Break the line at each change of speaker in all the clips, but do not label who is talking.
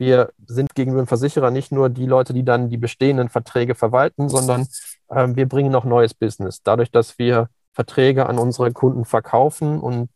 wir sind gegenüber dem Versicherer nicht nur die Leute, die dann die bestehenden Verträge verwalten, sondern äh, wir bringen noch neues Business. Dadurch, dass wir Verträge an unsere Kunden verkaufen und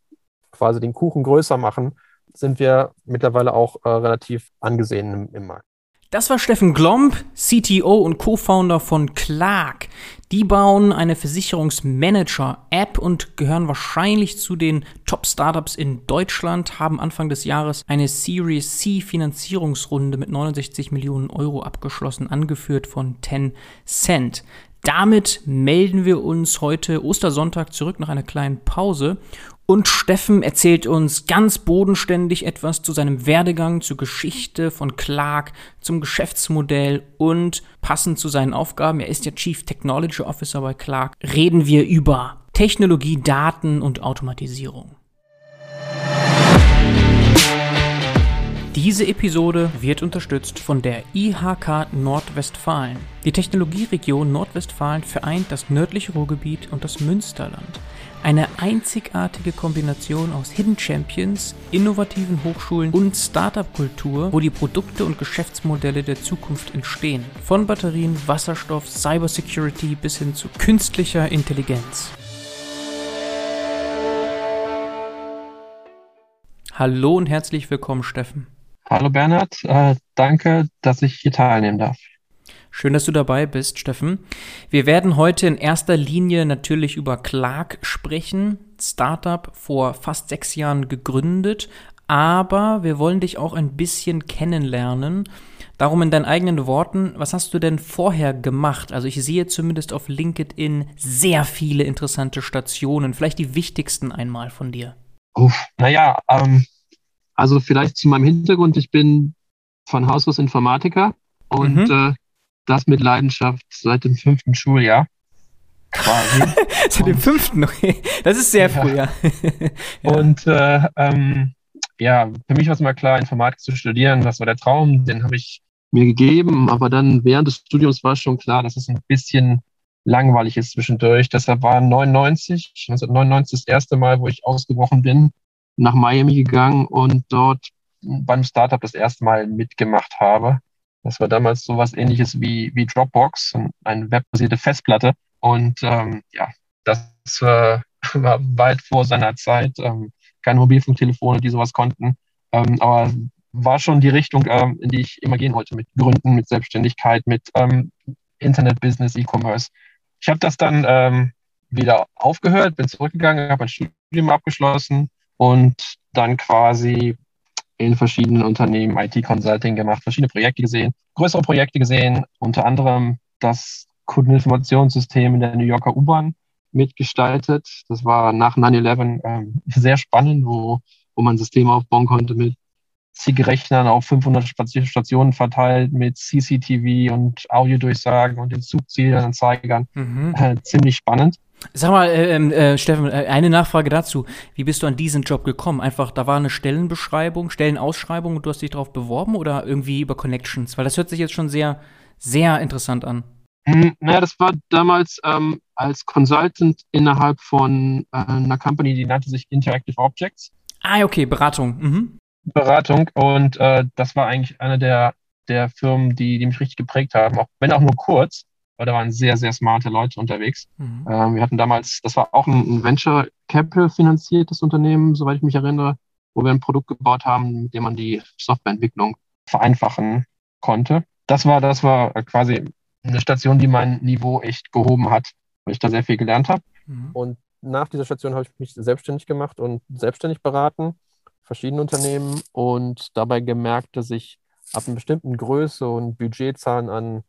quasi den Kuchen größer machen, sind wir mittlerweile auch äh, relativ angesehen im, im Markt.
Das war Steffen Glomb, CTO und Co-Founder von Clark. Die bauen eine Versicherungsmanager-App und gehören wahrscheinlich zu den Top-Startups in Deutschland, haben Anfang des Jahres eine Series C Finanzierungsrunde mit 69 Millionen Euro abgeschlossen, angeführt von Tencent. Damit melden wir uns heute Ostersonntag zurück nach einer kleinen Pause und Steffen erzählt uns ganz bodenständig etwas zu seinem Werdegang, zur Geschichte von Clark, zum Geschäftsmodell und passend zu seinen Aufgaben, er ist ja Chief Technology Officer bei Clark, reden wir über Technologie, Daten und Automatisierung. Diese Episode wird unterstützt von der IHK Nordwestfalen. Die Technologieregion Nordwestfalen vereint das nördliche Ruhrgebiet und das Münsterland. Eine einzigartige Kombination aus Hidden Champions, innovativen Hochschulen und Startup-Kultur, wo die Produkte und Geschäftsmodelle der Zukunft entstehen. Von Batterien, Wasserstoff, Cybersecurity bis hin zu künstlicher Intelligenz. Hallo und herzlich willkommen, Steffen.
Hallo Bernhard, äh, danke, dass ich hier teilnehmen darf.
Schön, dass du dabei bist, Steffen. Wir werden heute in erster Linie natürlich über Clark sprechen. Startup vor fast sechs Jahren gegründet, aber wir wollen dich auch ein bisschen kennenlernen. Darum in deinen eigenen Worten, was hast du denn vorher gemacht? Also ich sehe zumindest auf LinkedIn sehr viele interessante Stationen, vielleicht die wichtigsten einmal von dir.
Uff, naja, ähm, also vielleicht zu meinem Hintergrund, ich bin von Haus aus Informatiker und mhm. äh, das mit Leidenschaft seit dem fünften Schuljahr.
Quasi. seit dem fünften, okay. Das ist sehr ja. früh, ja.
ja. Und äh, ähm, ja, für mich war es mal klar, Informatik zu studieren. Das war der Traum, den habe ich mir gegeben. Aber dann während des Studiums war schon klar, dass es ein bisschen langweilig ist zwischendurch. Deshalb war 99, 1999 das erste Mal, wo ich ausgebrochen bin, nach Miami gegangen und dort beim Startup das erste Mal mitgemacht habe. Das war damals so was ähnliches wie, wie Dropbox, eine webbasierte Festplatte. Und ähm, ja, das äh, war weit vor seiner Zeit. Ähm, keine Mobilfunktelefone, die sowas konnten. Ähm, aber war schon die Richtung, ähm, in die ich immer gehen wollte, mit Gründen, mit Selbstständigkeit, mit ähm, Internet-Business, E-Commerce. Ich habe das dann ähm, wieder aufgehört, bin zurückgegangen, habe ein Studium abgeschlossen, und dann quasi in verschiedenen Unternehmen IT-Consulting gemacht, verschiedene Projekte gesehen, größere Projekte gesehen, unter anderem das Kundeninformationssystem in der New Yorker U-Bahn mitgestaltet. Das war nach 9-11 ähm, sehr spannend, wo, wo man Systeme aufbauen konnte mit Zielrechnern auf 500 Stationen verteilt, mit CCTV und Audiodurchsagen und den Zugzielanzeigern. Mhm. Äh, ziemlich spannend.
Sag mal, äh, ähm, äh, Steffen, äh, eine Nachfrage dazu. Wie bist du an diesen Job gekommen? Einfach, da war eine Stellenbeschreibung, Stellenausschreibung und du hast dich darauf beworben oder irgendwie über Connections? Weil das hört sich jetzt schon sehr, sehr interessant an.
Hm, naja, das war damals ähm, als Consultant innerhalb von äh, einer Company, die nannte sich Interactive Objects.
Ah, okay, Beratung. Mhm.
Beratung und äh, das war eigentlich eine der, der Firmen, die, die mich richtig geprägt haben, auch wenn auch nur kurz weil da waren sehr, sehr smarte Leute unterwegs. Mhm. Ähm, wir hatten damals, das war auch ein, ein Venture Capital finanziertes Unternehmen, soweit ich mich erinnere, wo wir ein Produkt gebaut haben, mit dem man die Softwareentwicklung vereinfachen konnte. Das war, das war quasi eine Station, die mein Niveau echt gehoben hat, weil ich da sehr viel gelernt habe. Mhm. Und nach dieser Station habe ich mich selbstständig gemacht und selbstständig beraten, verschiedene Unternehmen und dabei gemerkt, dass ich ab einer bestimmten Größe und Budgetzahlen an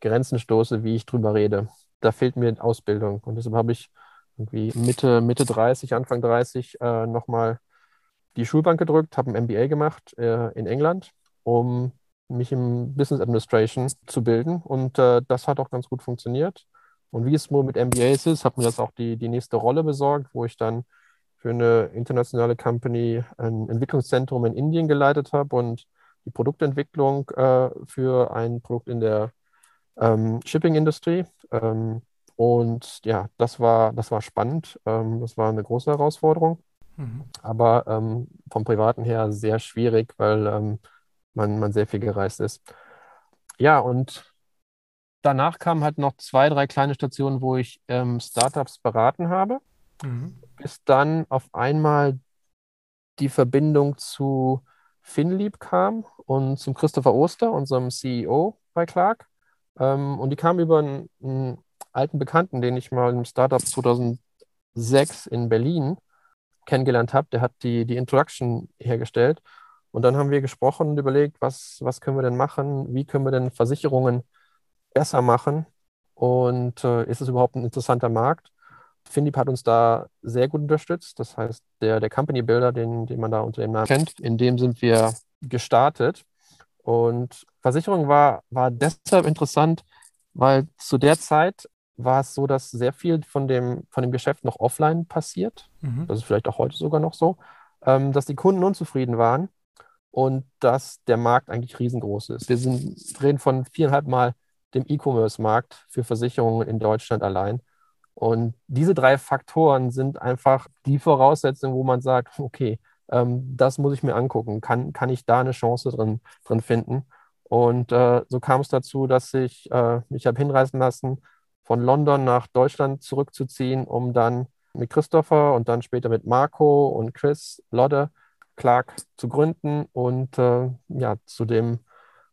Grenzen stoße, wie ich drüber rede. Da fehlt mir Ausbildung. Und deshalb habe ich irgendwie Mitte, Mitte 30, Anfang 30 äh, nochmal die Schulbank gedrückt, habe ein MBA gemacht äh, in England, um mich im Business Administration zu bilden. Und äh, das hat auch ganz gut funktioniert. Und wie es wohl mit MBAs ist, hat mir das auch die, die nächste Rolle besorgt, wo ich dann für eine internationale Company ein Entwicklungszentrum in Indien geleitet habe und die Produktentwicklung äh, für ein Produkt in der ähm, Shipping-Industrie. Ähm, und ja, das war, das war spannend. Ähm, das war eine große Herausforderung. Mhm. Aber ähm, vom Privaten her sehr schwierig, weil ähm, man, man sehr viel gereist ist. Ja, und danach kamen halt noch zwei, drei kleine Stationen, wo ich Startups beraten habe, mhm. bis dann auf einmal die Verbindung zu Finlieb kam und zum Christopher Oster, unserem CEO bei Clark. Ähm, und die kam über einen, einen, alten Bekannten, den ich mal im Startup 2006 in Berlin kennengelernt habe. Der hat die, die Introduction hergestellt. Und dann haben wir gesprochen und überlegt, was, was können wir denn machen? Wie können wir denn Versicherungen besser machen? Und äh, ist es überhaupt ein interessanter Markt? Finlieb hat uns da sehr gut unterstützt. Das heißt, der, der Company Builder, den, den man da unter dem Namen kennt, in dem sind wir gestartet. Und Versicherung war, war deshalb interessant, weil zu der Zeit war es so, dass sehr viel von dem, von dem Geschäft noch offline passiert. Mhm. Das ist vielleicht auch heute sogar noch so, ähm, dass die Kunden unzufrieden waren und dass der Markt eigentlich riesengroß ist. Wir sind, reden von viereinhalb Mal dem E-Commerce-Markt für Versicherungen in Deutschland allein. Und diese drei Faktoren sind einfach die Voraussetzungen, wo man sagt, okay, ähm, das muss ich mir angucken. Kann, kann ich da eine Chance drin, drin finden? Und äh, so kam es dazu, dass ich äh, mich habe hinreißen lassen, von London nach Deutschland zurückzuziehen, um dann mit Christopher und dann später mit Marco und Chris Lodde Clark zu gründen und äh, ja, zu dem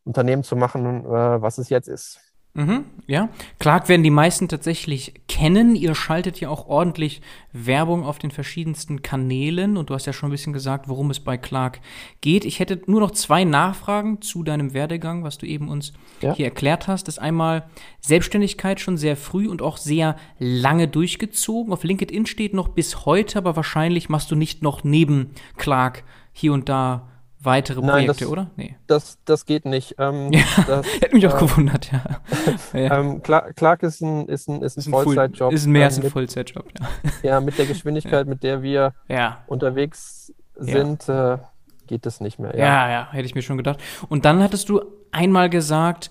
Unternehmen zu machen, äh, was es jetzt ist.
Mhm, ja. Clark werden die meisten tatsächlich kennen. Ihr schaltet ja auch ordentlich Werbung auf den verschiedensten Kanälen und du hast ja schon ein bisschen gesagt, worum es bei Clark geht. Ich hätte nur noch zwei Nachfragen zu deinem Werdegang, was du eben uns ja. hier erklärt hast. Das ist einmal Selbstständigkeit schon sehr früh und auch sehr lange durchgezogen. Auf LinkedIn steht noch bis heute, aber wahrscheinlich machst du nicht noch neben Clark hier und da weitere Nein, Projekte,
das,
oder?
Nee. Das, das geht nicht. Ähm,
ja, das, hätte mich auch äh, gewundert, ja.
ja. Ähm, Clark, ist ein, ist ein, ist ein, ist ein Vollzeitjob.
Ist mehr ähm, als ein Vollzeitjob,
ja. Ja, mit der Geschwindigkeit, mit der wir unterwegs sind, äh, geht das nicht mehr.
Ja. ja, hätte ich mir schon gedacht. Und dann hattest du einmal gesagt,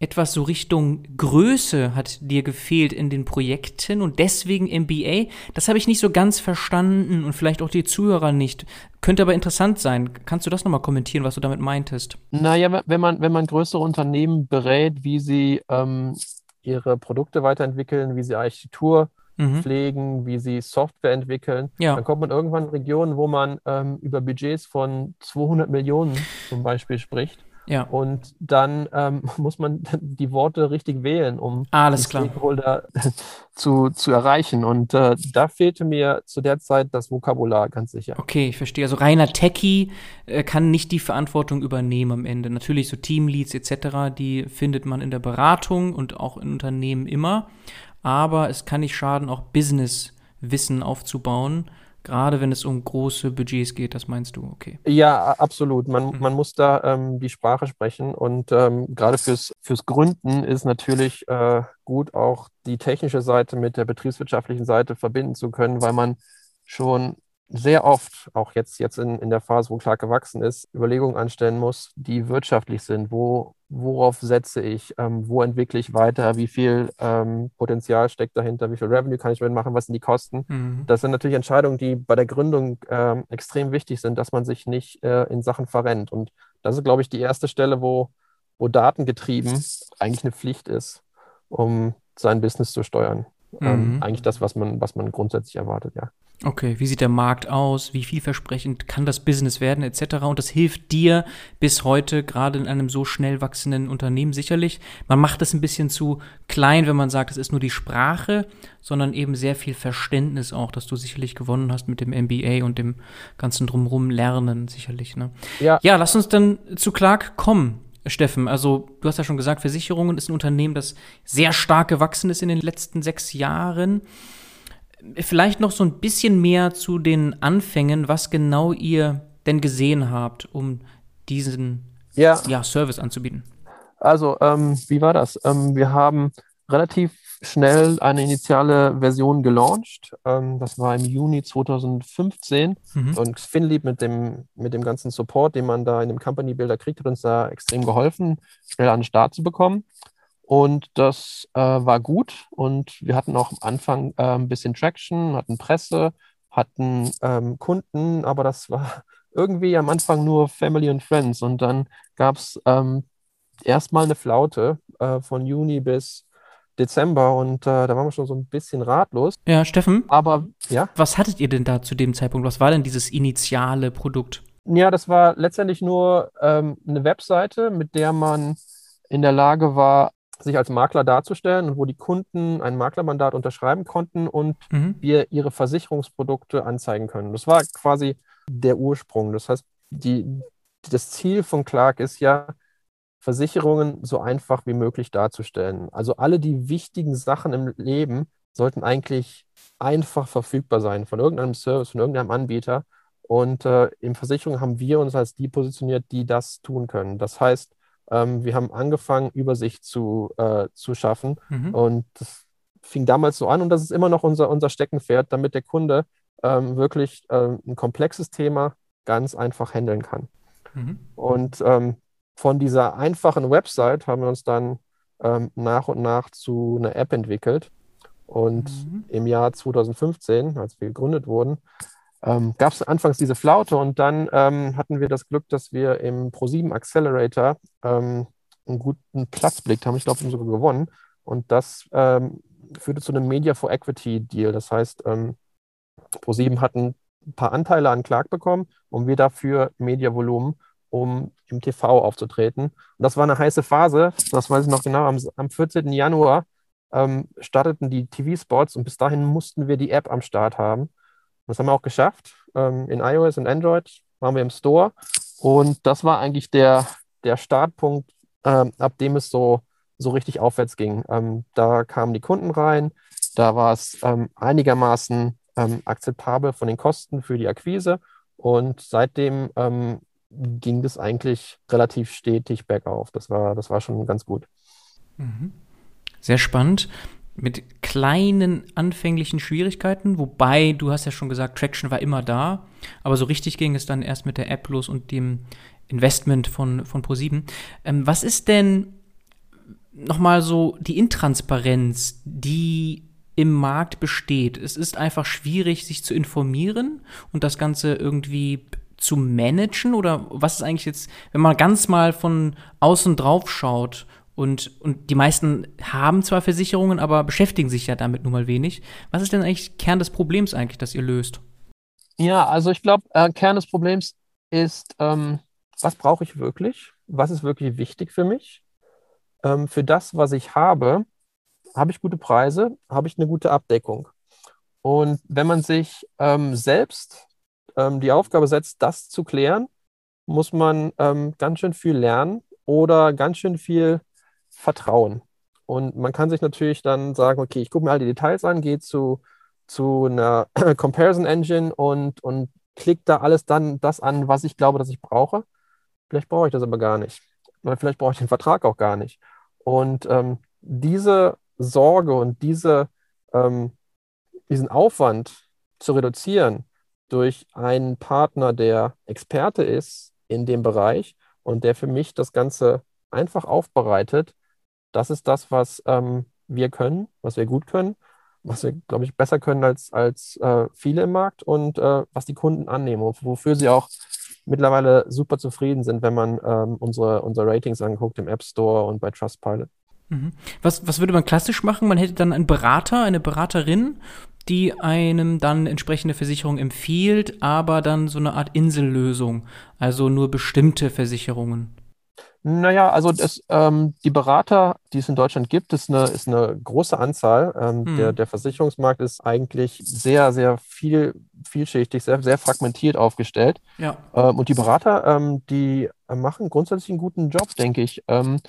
etwas so Richtung Größe hat dir gefehlt in den Projekten und deswegen MBA. Das habe ich nicht so ganz verstanden und vielleicht auch die Zuhörer nicht. Könnte aber interessant sein. Kannst du das nochmal kommentieren, was du damit meintest?
Naja, wenn man, wenn man größere Unternehmen berät, wie sie ähm, ihre Produkte weiterentwickeln, wie sie Architektur mhm. pflegen, wie sie Software entwickeln, ja. dann kommt man irgendwann in Regionen, wo man ähm, über Budgets von 200 Millionen zum Beispiel spricht. Ja. Und dann ähm, muss man die Worte richtig wählen, um
Alles
die Stakeholder zu, zu erreichen. Und äh, da fehlte mir zu der Zeit das Vokabular ganz sicher.
Okay, ich verstehe. Also reiner Techie äh, kann nicht die Verantwortung übernehmen am Ende. Natürlich so Teamleads etc., die findet man in der Beratung und auch in Unternehmen immer. Aber es kann nicht schaden, auch Business-Wissen aufzubauen Gerade wenn es um große Budgets geht, das meinst du, okay?
Ja, absolut. Man, mhm. man muss da ähm, die Sprache sprechen und ähm, gerade fürs, fürs Gründen ist natürlich äh, gut, auch die technische Seite mit der betriebswirtschaftlichen Seite verbinden zu können, weil man schon sehr oft, auch jetzt, jetzt in, in der Phase, wo Clark gewachsen ist, Überlegungen anstellen muss, die wirtschaftlich sind. Wo, worauf setze ich? Ähm, wo entwickle ich weiter? Wie viel ähm, Potenzial steckt dahinter? Wie viel Revenue kann ich mitmachen? Was sind die Kosten? Mhm. Das sind natürlich Entscheidungen, die bei der Gründung ähm, extrem wichtig sind, dass man sich nicht äh, in Sachen verrennt. Und das ist, glaube ich, die erste Stelle, wo, wo datengetrieben eigentlich eine Pflicht ist, um sein Business zu steuern. Ähm, mhm. eigentlich das, was man, was man grundsätzlich erwartet, ja.
Okay, wie sieht der Markt aus? Wie vielversprechend kann das Business werden, etc. Und das hilft dir bis heute, gerade in einem so schnell wachsenden Unternehmen sicherlich. Man macht es ein bisschen zu klein, wenn man sagt, es ist nur die Sprache, sondern eben sehr viel Verständnis auch, dass du sicherlich gewonnen hast mit dem MBA und dem ganzen drumherum Lernen, sicherlich. Ne? Ja. ja, lass uns dann zu Clark kommen. Steffen, also du hast ja schon gesagt, Versicherungen ist ein Unternehmen, das sehr stark gewachsen ist in den letzten sechs Jahren. Vielleicht noch so ein bisschen mehr zu den Anfängen, was genau ihr denn gesehen habt, um diesen ja. Ja, Service anzubieten.
Also, ähm, wie war das? Ähm, wir haben relativ schnell eine initiale Version gelauncht. Ähm, das war im Juni 2015. Mhm. Und Finlieb mit dem, mit dem ganzen Support, den man da in dem Company Builder kriegt, hat uns da extrem geholfen, schnell an den Start zu bekommen. Und das äh, war gut. Und wir hatten auch am Anfang äh, ein bisschen Traction, hatten Presse, hatten ähm, Kunden, aber das war irgendwie am Anfang nur Family und Friends und dann gab es ähm, erstmal eine Flaute äh, von Juni bis Dezember und äh, da waren wir schon so ein bisschen ratlos.
Ja, Steffen?
Aber ja.
Was hattet ihr denn da zu dem Zeitpunkt? Was war denn dieses initiale Produkt?
Ja, das war letztendlich nur ähm, eine Webseite, mit der man in der Lage war, sich als Makler darzustellen und wo die Kunden ein Maklermandat unterschreiben konnten und mhm. wir ihre Versicherungsprodukte anzeigen können. Das war quasi der Ursprung. Das heißt, die, das Ziel von Clark ist ja, Versicherungen so einfach wie möglich darzustellen. Also alle die wichtigen Sachen im Leben sollten eigentlich einfach verfügbar sein von irgendeinem Service, von irgendeinem Anbieter. Und äh, in Versicherungen haben wir uns als die positioniert, die das tun können. Das heißt, ähm, wir haben angefangen, Übersicht zu, äh, zu schaffen. Mhm. Und das fing damals so an und das ist immer noch unser, unser Steckenpferd, damit der Kunde ähm, wirklich äh, ein komplexes Thema ganz einfach handeln kann. Mhm. Und ähm, von dieser einfachen Website haben wir uns dann ähm, nach und nach zu einer App entwickelt. Und mhm. im Jahr 2015, als wir gegründet wurden, ähm, gab es anfangs diese Flaute und dann ähm, hatten wir das Glück, dass wir im Pro7 Accelerator ähm, einen guten Platz blickt haben. Ich glaube, wir haben sogar gewonnen. Und das ähm, führte zu einem Media for Equity Deal. Das heißt, ähm, Pro7 hatten ein paar Anteile an Clark bekommen und wir dafür Mediavolumen, um im TV aufzutreten. Und das war eine heiße Phase, das weiß ich noch genau, am, am 14. Januar ähm, starteten die TV-Spots und bis dahin mussten wir die App am Start haben. Das haben wir auch geschafft. Ähm, in iOS und Android waren wir im Store. Und das war eigentlich der, der Startpunkt, ähm, ab dem es so, so richtig aufwärts ging. Ähm, da kamen die Kunden rein. Da war es ähm, einigermaßen ähm, akzeptabel von den Kosten für die Akquise. Und seitdem ähm, ging das eigentlich relativ stetig bergauf. Das war, das war schon ganz gut.
Mhm. Sehr spannend. Mit kleinen anfänglichen Schwierigkeiten, wobei du hast ja schon gesagt, Traction war immer da, aber so richtig ging es dann erst mit der App los und dem Investment von, von Pro7. Ähm, was ist denn nochmal so die Intransparenz, die im Markt besteht? Es ist einfach schwierig, sich zu informieren und das Ganze irgendwie zu managen? Oder was ist eigentlich jetzt, wenn man ganz mal von außen drauf schaut und, und die meisten haben zwar Versicherungen, aber beschäftigen sich ja damit nun mal wenig. Was ist denn eigentlich Kern des Problems eigentlich, das ihr löst?
Ja, also ich glaube, äh, Kern des Problems ist, ähm, was brauche ich wirklich? Was ist wirklich wichtig für mich? Ähm, für das, was ich habe, habe ich gute Preise, habe ich eine gute Abdeckung. Und wenn man sich ähm, selbst ähm, die Aufgabe setzt, das zu klären, muss man ähm, ganz schön viel lernen oder ganz schön viel vertrauen. Und man kann sich natürlich dann sagen, okay, ich gucke mir all die Details an, gehe zu, zu einer Comparison Engine und, und klicke da alles dann das an, was ich glaube, dass ich brauche. Vielleicht brauche ich das aber gar nicht. Oder vielleicht brauche ich den Vertrag auch gar nicht. Und ähm, diese Sorge und diese, ähm, diesen Aufwand zu reduzieren, durch einen Partner, der Experte ist in dem Bereich und der für mich das Ganze einfach aufbereitet. Das ist das, was ähm, wir können, was wir gut können, was wir, glaube ich, besser können als, als äh, viele im Markt und äh, was die Kunden annehmen wofür sie auch mittlerweile super zufrieden sind, wenn man ähm, unsere, unsere Ratings anguckt im App Store und bei Trustpilot.
Mhm. Was, was würde man klassisch machen? Man hätte dann einen Berater, eine Beraterin die einem dann entsprechende Versicherung empfiehlt, aber dann so eine Art Insellösung, also nur bestimmte Versicherungen.
Naja, also das, ähm, die Berater, die es in Deutschland gibt, ist eine, ist eine große Anzahl. Ähm, hm. der, der Versicherungsmarkt ist eigentlich sehr, sehr viel, vielschichtig, sehr, sehr fragmentiert aufgestellt.
Ja.
Ähm, und die Berater, ähm, die machen grundsätzlich einen guten Job, denke ich. Ähm,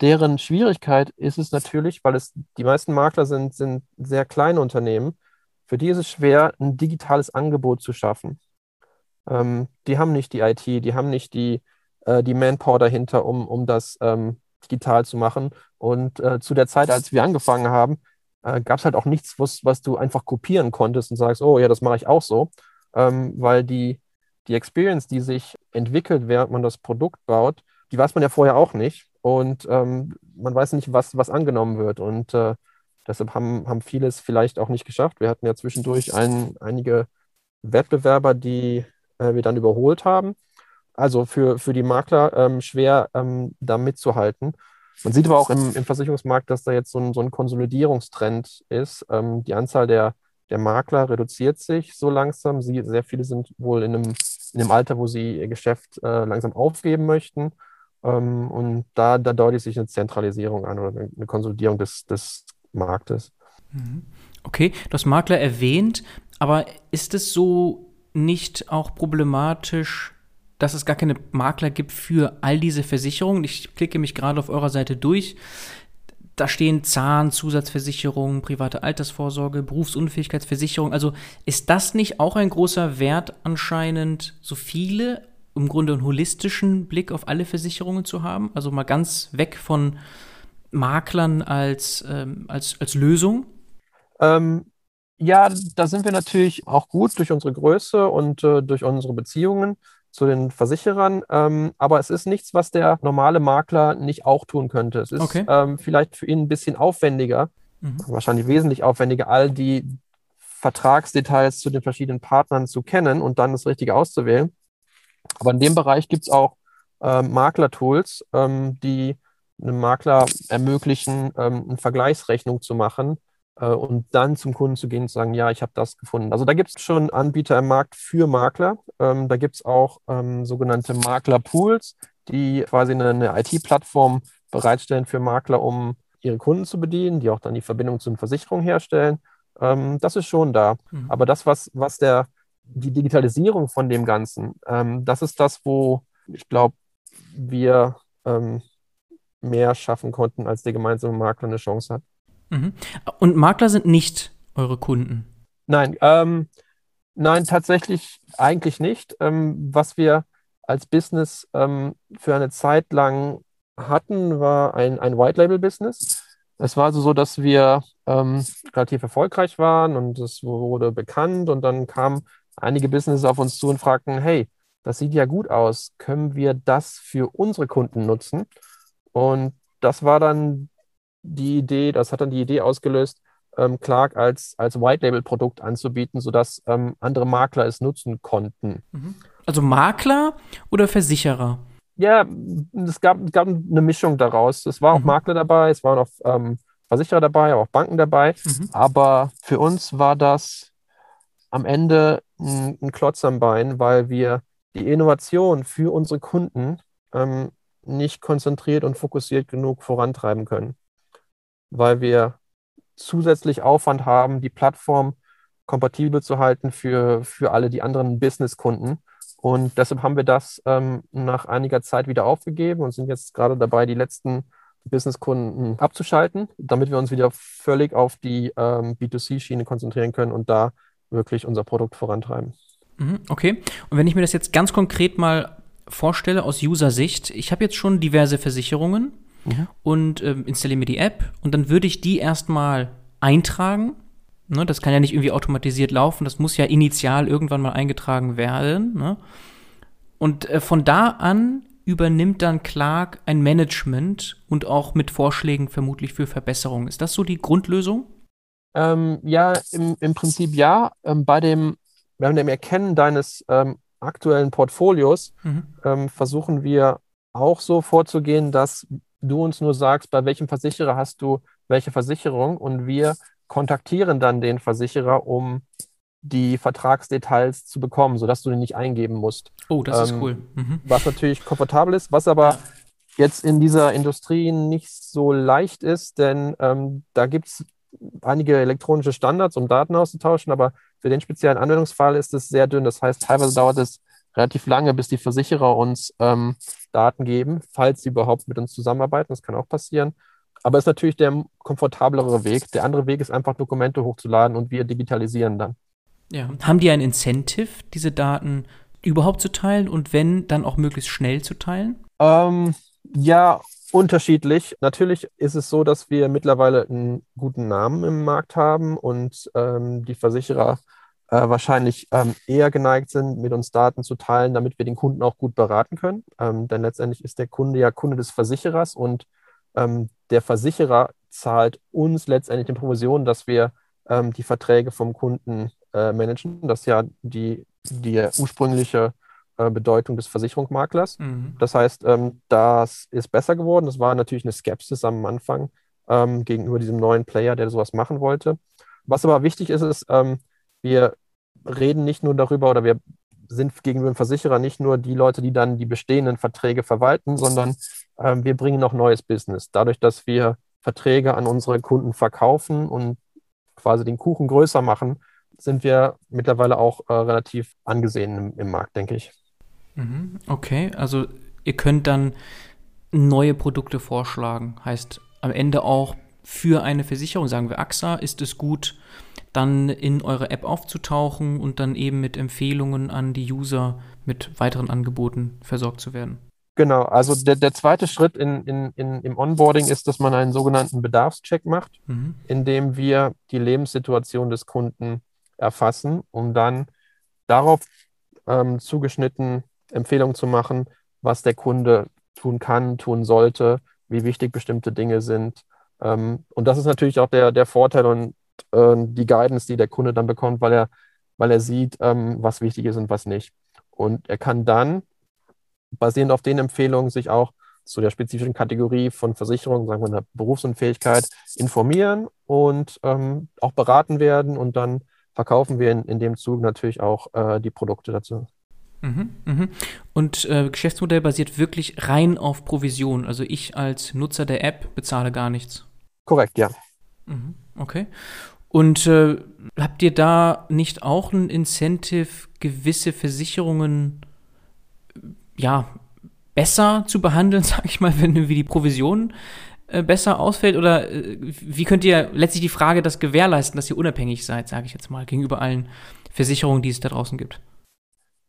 deren Schwierigkeit ist es natürlich, weil es die meisten Makler sind, sind sehr kleine Unternehmen. Für die ist es schwer, ein digitales Angebot zu schaffen. Ähm, die haben nicht die IT, die haben nicht die, äh, die Manpower dahinter, um, um das ähm, digital zu machen. Und äh, zu der Zeit, als wir angefangen haben, äh, gab es halt auch nichts, was, was du einfach kopieren konntest und sagst, oh ja, das mache ich auch so. Ähm, weil die, die Experience, die sich entwickelt, während man das Produkt baut, die weiß man ja vorher auch nicht. Und ähm, man weiß nicht, was, was angenommen wird. Und äh, deshalb haben, haben viele es vielleicht auch nicht geschafft. Wir hatten ja zwischendurch ein, einige Wettbewerber, die äh, wir dann überholt haben. Also für, für die Makler ähm, schwer ähm, da mitzuhalten. Man sieht aber auch im, im Versicherungsmarkt, dass da jetzt so ein, so ein Konsolidierungstrend ist. Ähm, die Anzahl der, der Makler reduziert sich so langsam. Sie, sehr viele sind wohl in einem, in einem Alter, wo sie ihr Geschäft äh, langsam aufgeben möchten. Ähm, und da, da deutet sich eine Zentralisierung an oder eine Konsolidierung des, des Marktes.
Mhm. Okay, du hast Makler erwähnt, aber ist es so nicht auch problematisch, dass es gar keine Makler gibt für all diese Versicherungen. Ich klicke mich gerade auf eurer Seite durch. Da stehen Zahn, Zusatzversicherungen, private Altersvorsorge, Berufsunfähigkeitsversicherung. Also ist das nicht auch ein großer Wert anscheinend, so viele im Grunde einen holistischen Blick auf alle Versicherungen zu haben? Also mal ganz weg von Maklern als, ähm, als, als Lösung?
Ähm, ja, da sind wir natürlich auch gut durch unsere Größe und äh, durch unsere Beziehungen zu den Versicherern. Ähm, aber es ist nichts, was der normale Makler nicht auch tun könnte. Es ist okay. ähm, vielleicht für ihn ein bisschen aufwendiger, mhm. wahrscheinlich wesentlich aufwendiger, all die Vertragsdetails zu den verschiedenen Partnern zu kennen und dann das Richtige auszuwählen. Aber in dem Bereich gibt es auch ähm, Makler-Tools, ähm, die einem Makler ermöglichen, ähm, eine Vergleichsrechnung zu machen äh, und dann zum Kunden zu gehen und zu sagen, ja, ich habe das gefunden. Also da gibt es schon Anbieter im Markt für Makler. Ähm, da gibt es auch ähm, sogenannte Makler-Pools, die quasi eine, eine IT-Plattform bereitstellen für Makler, um ihre Kunden zu bedienen, die auch dann die Verbindung zu den Versicherungen herstellen. Ähm, das ist schon da. Mhm. Aber das, was, was der, die Digitalisierung von dem Ganzen, ähm, das ist das, wo ich glaube, wir ähm, mehr schaffen konnten, als der gemeinsame Makler eine Chance hat.
Mhm. Und Makler sind nicht eure Kunden?
Nein, ähm, nein, tatsächlich eigentlich nicht. Ähm, was wir als Business ähm, für eine Zeit lang hatten, war ein, ein White-Label-Business. Es war also so, dass wir ähm, relativ erfolgreich waren und es wurde bekannt und dann kamen einige Businesses auf uns zu und fragten, hey, das sieht ja gut aus, können wir das für unsere Kunden nutzen? Und das war dann die Idee, das hat dann die Idee ausgelöst, ähm, Clark als, als White-Label-Produkt anzubieten, sodass ähm, andere Makler es nutzen konnten.
Mhm. Also Makler oder Versicherer?
Ja, es gab, gab eine Mischung daraus. Es waren mhm. auch Makler dabei, es waren auch ähm, Versicherer dabei, auch Banken dabei. Mhm. Aber für uns war das am Ende ein, ein, Klotz am Bein, weil wir die Innovation für unsere Kunden ähm, nicht konzentriert und fokussiert genug vorantreiben können weil wir zusätzlich Aufwand haben, die Plattform kompatibel zu halten für, für alle die anderen Business-Kunden. Und deshalb haben wir das ähm, nach einiger Zeit wieder aufgegeben und sind jetzt gerade dabei, die letzten Business-Kunden abzuschalten, damit wir uns wieder völlig auf die ähm, B2C-Schiene konzentrieren können und da wirklich unser Produkt vorantreiben.
Mhm, okay. Und wenn ich mir das jetzt ganz konkret mal vorstelle aus User-Sicht, ich habe jetzt schon diverse Versicherungen, mhm. und ähm, installiere mir die App und dann würde ich die erstmal eintragen. Ne, das kann ja nicht irgendwie automatisiert laufen, das muss ja initial irgendwann mal eingetragen werden. Ne? Und äh, von da an übernimmt dann Clark ein Management und auch mit Vorschlägen vermutlich für Verbesserungen. Ist das so die Grundlösung?
Ähm, ja, im, im Prinzip ja. Ähm, bei dem, bei dem Erkennen deines ähm, aktuellen Portfolios mhm. Ähm, versuchen wir auch so vorzugehen, dass du uns nur sagst, bei welchem Versicherer hast du welche Versicherung und wir kontaktieren dann den Versicherer, um die Vertragsdetails zu bekommen, sodass du die nicht eingeben musst.
Oh, das ähm, ist cool.
Mhm. Was natürlich komfortabel ist, was aber ja. jetzt in dieser Industrie nicht so leicht ist, denn ähm, da gibt es einige elektronische Standards, um Daten auszutauschen, aber für den speziellen Anwendungsfall ist es sehr dünn. Das heißt, teilweise dauert es relativ lange, bis die Versicherer uns ähm, Daten geben, falls sie überhaupt mit uns zusammenarbeiten. Das kann auch passieren. Aber ist natürlich der komfortablere Weg. Der andere Weg ist einfach Dokumente hochzuladen und wir digitalisieren dann.
Ja. Haben die ein Incentive, diese Daten überhaupt zu teilen und wenn, dann auch möglichst schnell zu teilen?
Ähm, ja, unterschiedlich. Natürlich ist es so, dass wir mittlerweile einen guten Namen im Markt haben und ähm, die Versicherer äh, wahrscheinlich ähm, eher geneigt sind, mit uns Daten zu teilen, damit wir den Kunden auch gut beraten können. Ähm, denn letztendlich ist der Kunde ja Kunde des Versicherers und ähm, der Versicherer zahlt uns letztendlich die Provision, dass wir ähm, die Verträge vom Kunden äh, managen. Das ist ja die die ursprüngliche äh, Bedeutung des Versicherungsmaklers. Mhm. Das heißt, ähm, das ist besser geworden. Das war natürlich eine Skepsis am Anfang ähm, gegenüber diesem neuen Player, der sowas machen wollte. Was aber wichtig ist, ist, wir reden nicht nur darüber oder wir sind gegenüber dem Versicherer nicht nur die Leute, die dann die bestehenden Verträge verwalten, sondern ähm, wir bringen noch neues Business. Dadurch, dass wir Verträge an unsere Kunden verkaufen und quasi den Kuchen größer machen, sind wir mittlerweile auch äh, relativ angesehen im, im Markt, denke ich.
Mhm, okay, also ihr könnt dann neue Produkte vorschlagen. Heißt am Ende auch für eine Versicherung, sagen wir AXA, ist es gut, dann in eure App aufzutauchen und dann eben mit Empfehlungen an die User mit weiteren Angeboten versorgt zu werden.
Genau, also der, der zweite Schritt in, in, in, im Onboarding ist, dass man einen sogenannten Bedarfscheck macht, mhm. indem wir die Lebenssituation des Kunden erfassen, um dann darauf ähm, zugeschnitten Empfehlungen zu machen, was der Kunde tun kann, tun sollte, wie wichtig bestimmte Dinge sind. Ähm, und das ist natürlich auch der, der Vorteil und äh, die Guidance, die der Kunde dann bekommt, weil er, weil er sieht, ähm, was wichtig ist und was nicht. Und er kann dann basierend auf den Empfehlungen sich auch zu der spezifischen Kategorie von Versicherungen, sagen wir der Berufsunfähigkeit, informieren und ähm, auch beraten werden und dann verkaufen wir in, in dem Zug natürlich auch äh, die Produkte dazu.
Mhm, mhm. Und äh, Geschäftsmodell basiert wirklich rein auf Provision. Also ich als Nutzer der App bezahle gar nichts.
Korrekt, ja.
Mhm, okay. Und äh, habt ihr da nicht auch ein Incentive, gewisse Versicherungen ja, besser zu behandeln, sag ich mal, wenn wie die Provision äh, besser ausfällt? Oder äh, wie könnt ihr letztlich die Frage das gewährleisten, dass ihr unabhängig seid, sage ich jetzt mal, gegenüber allen Versicherungen, die es da draußen gibt?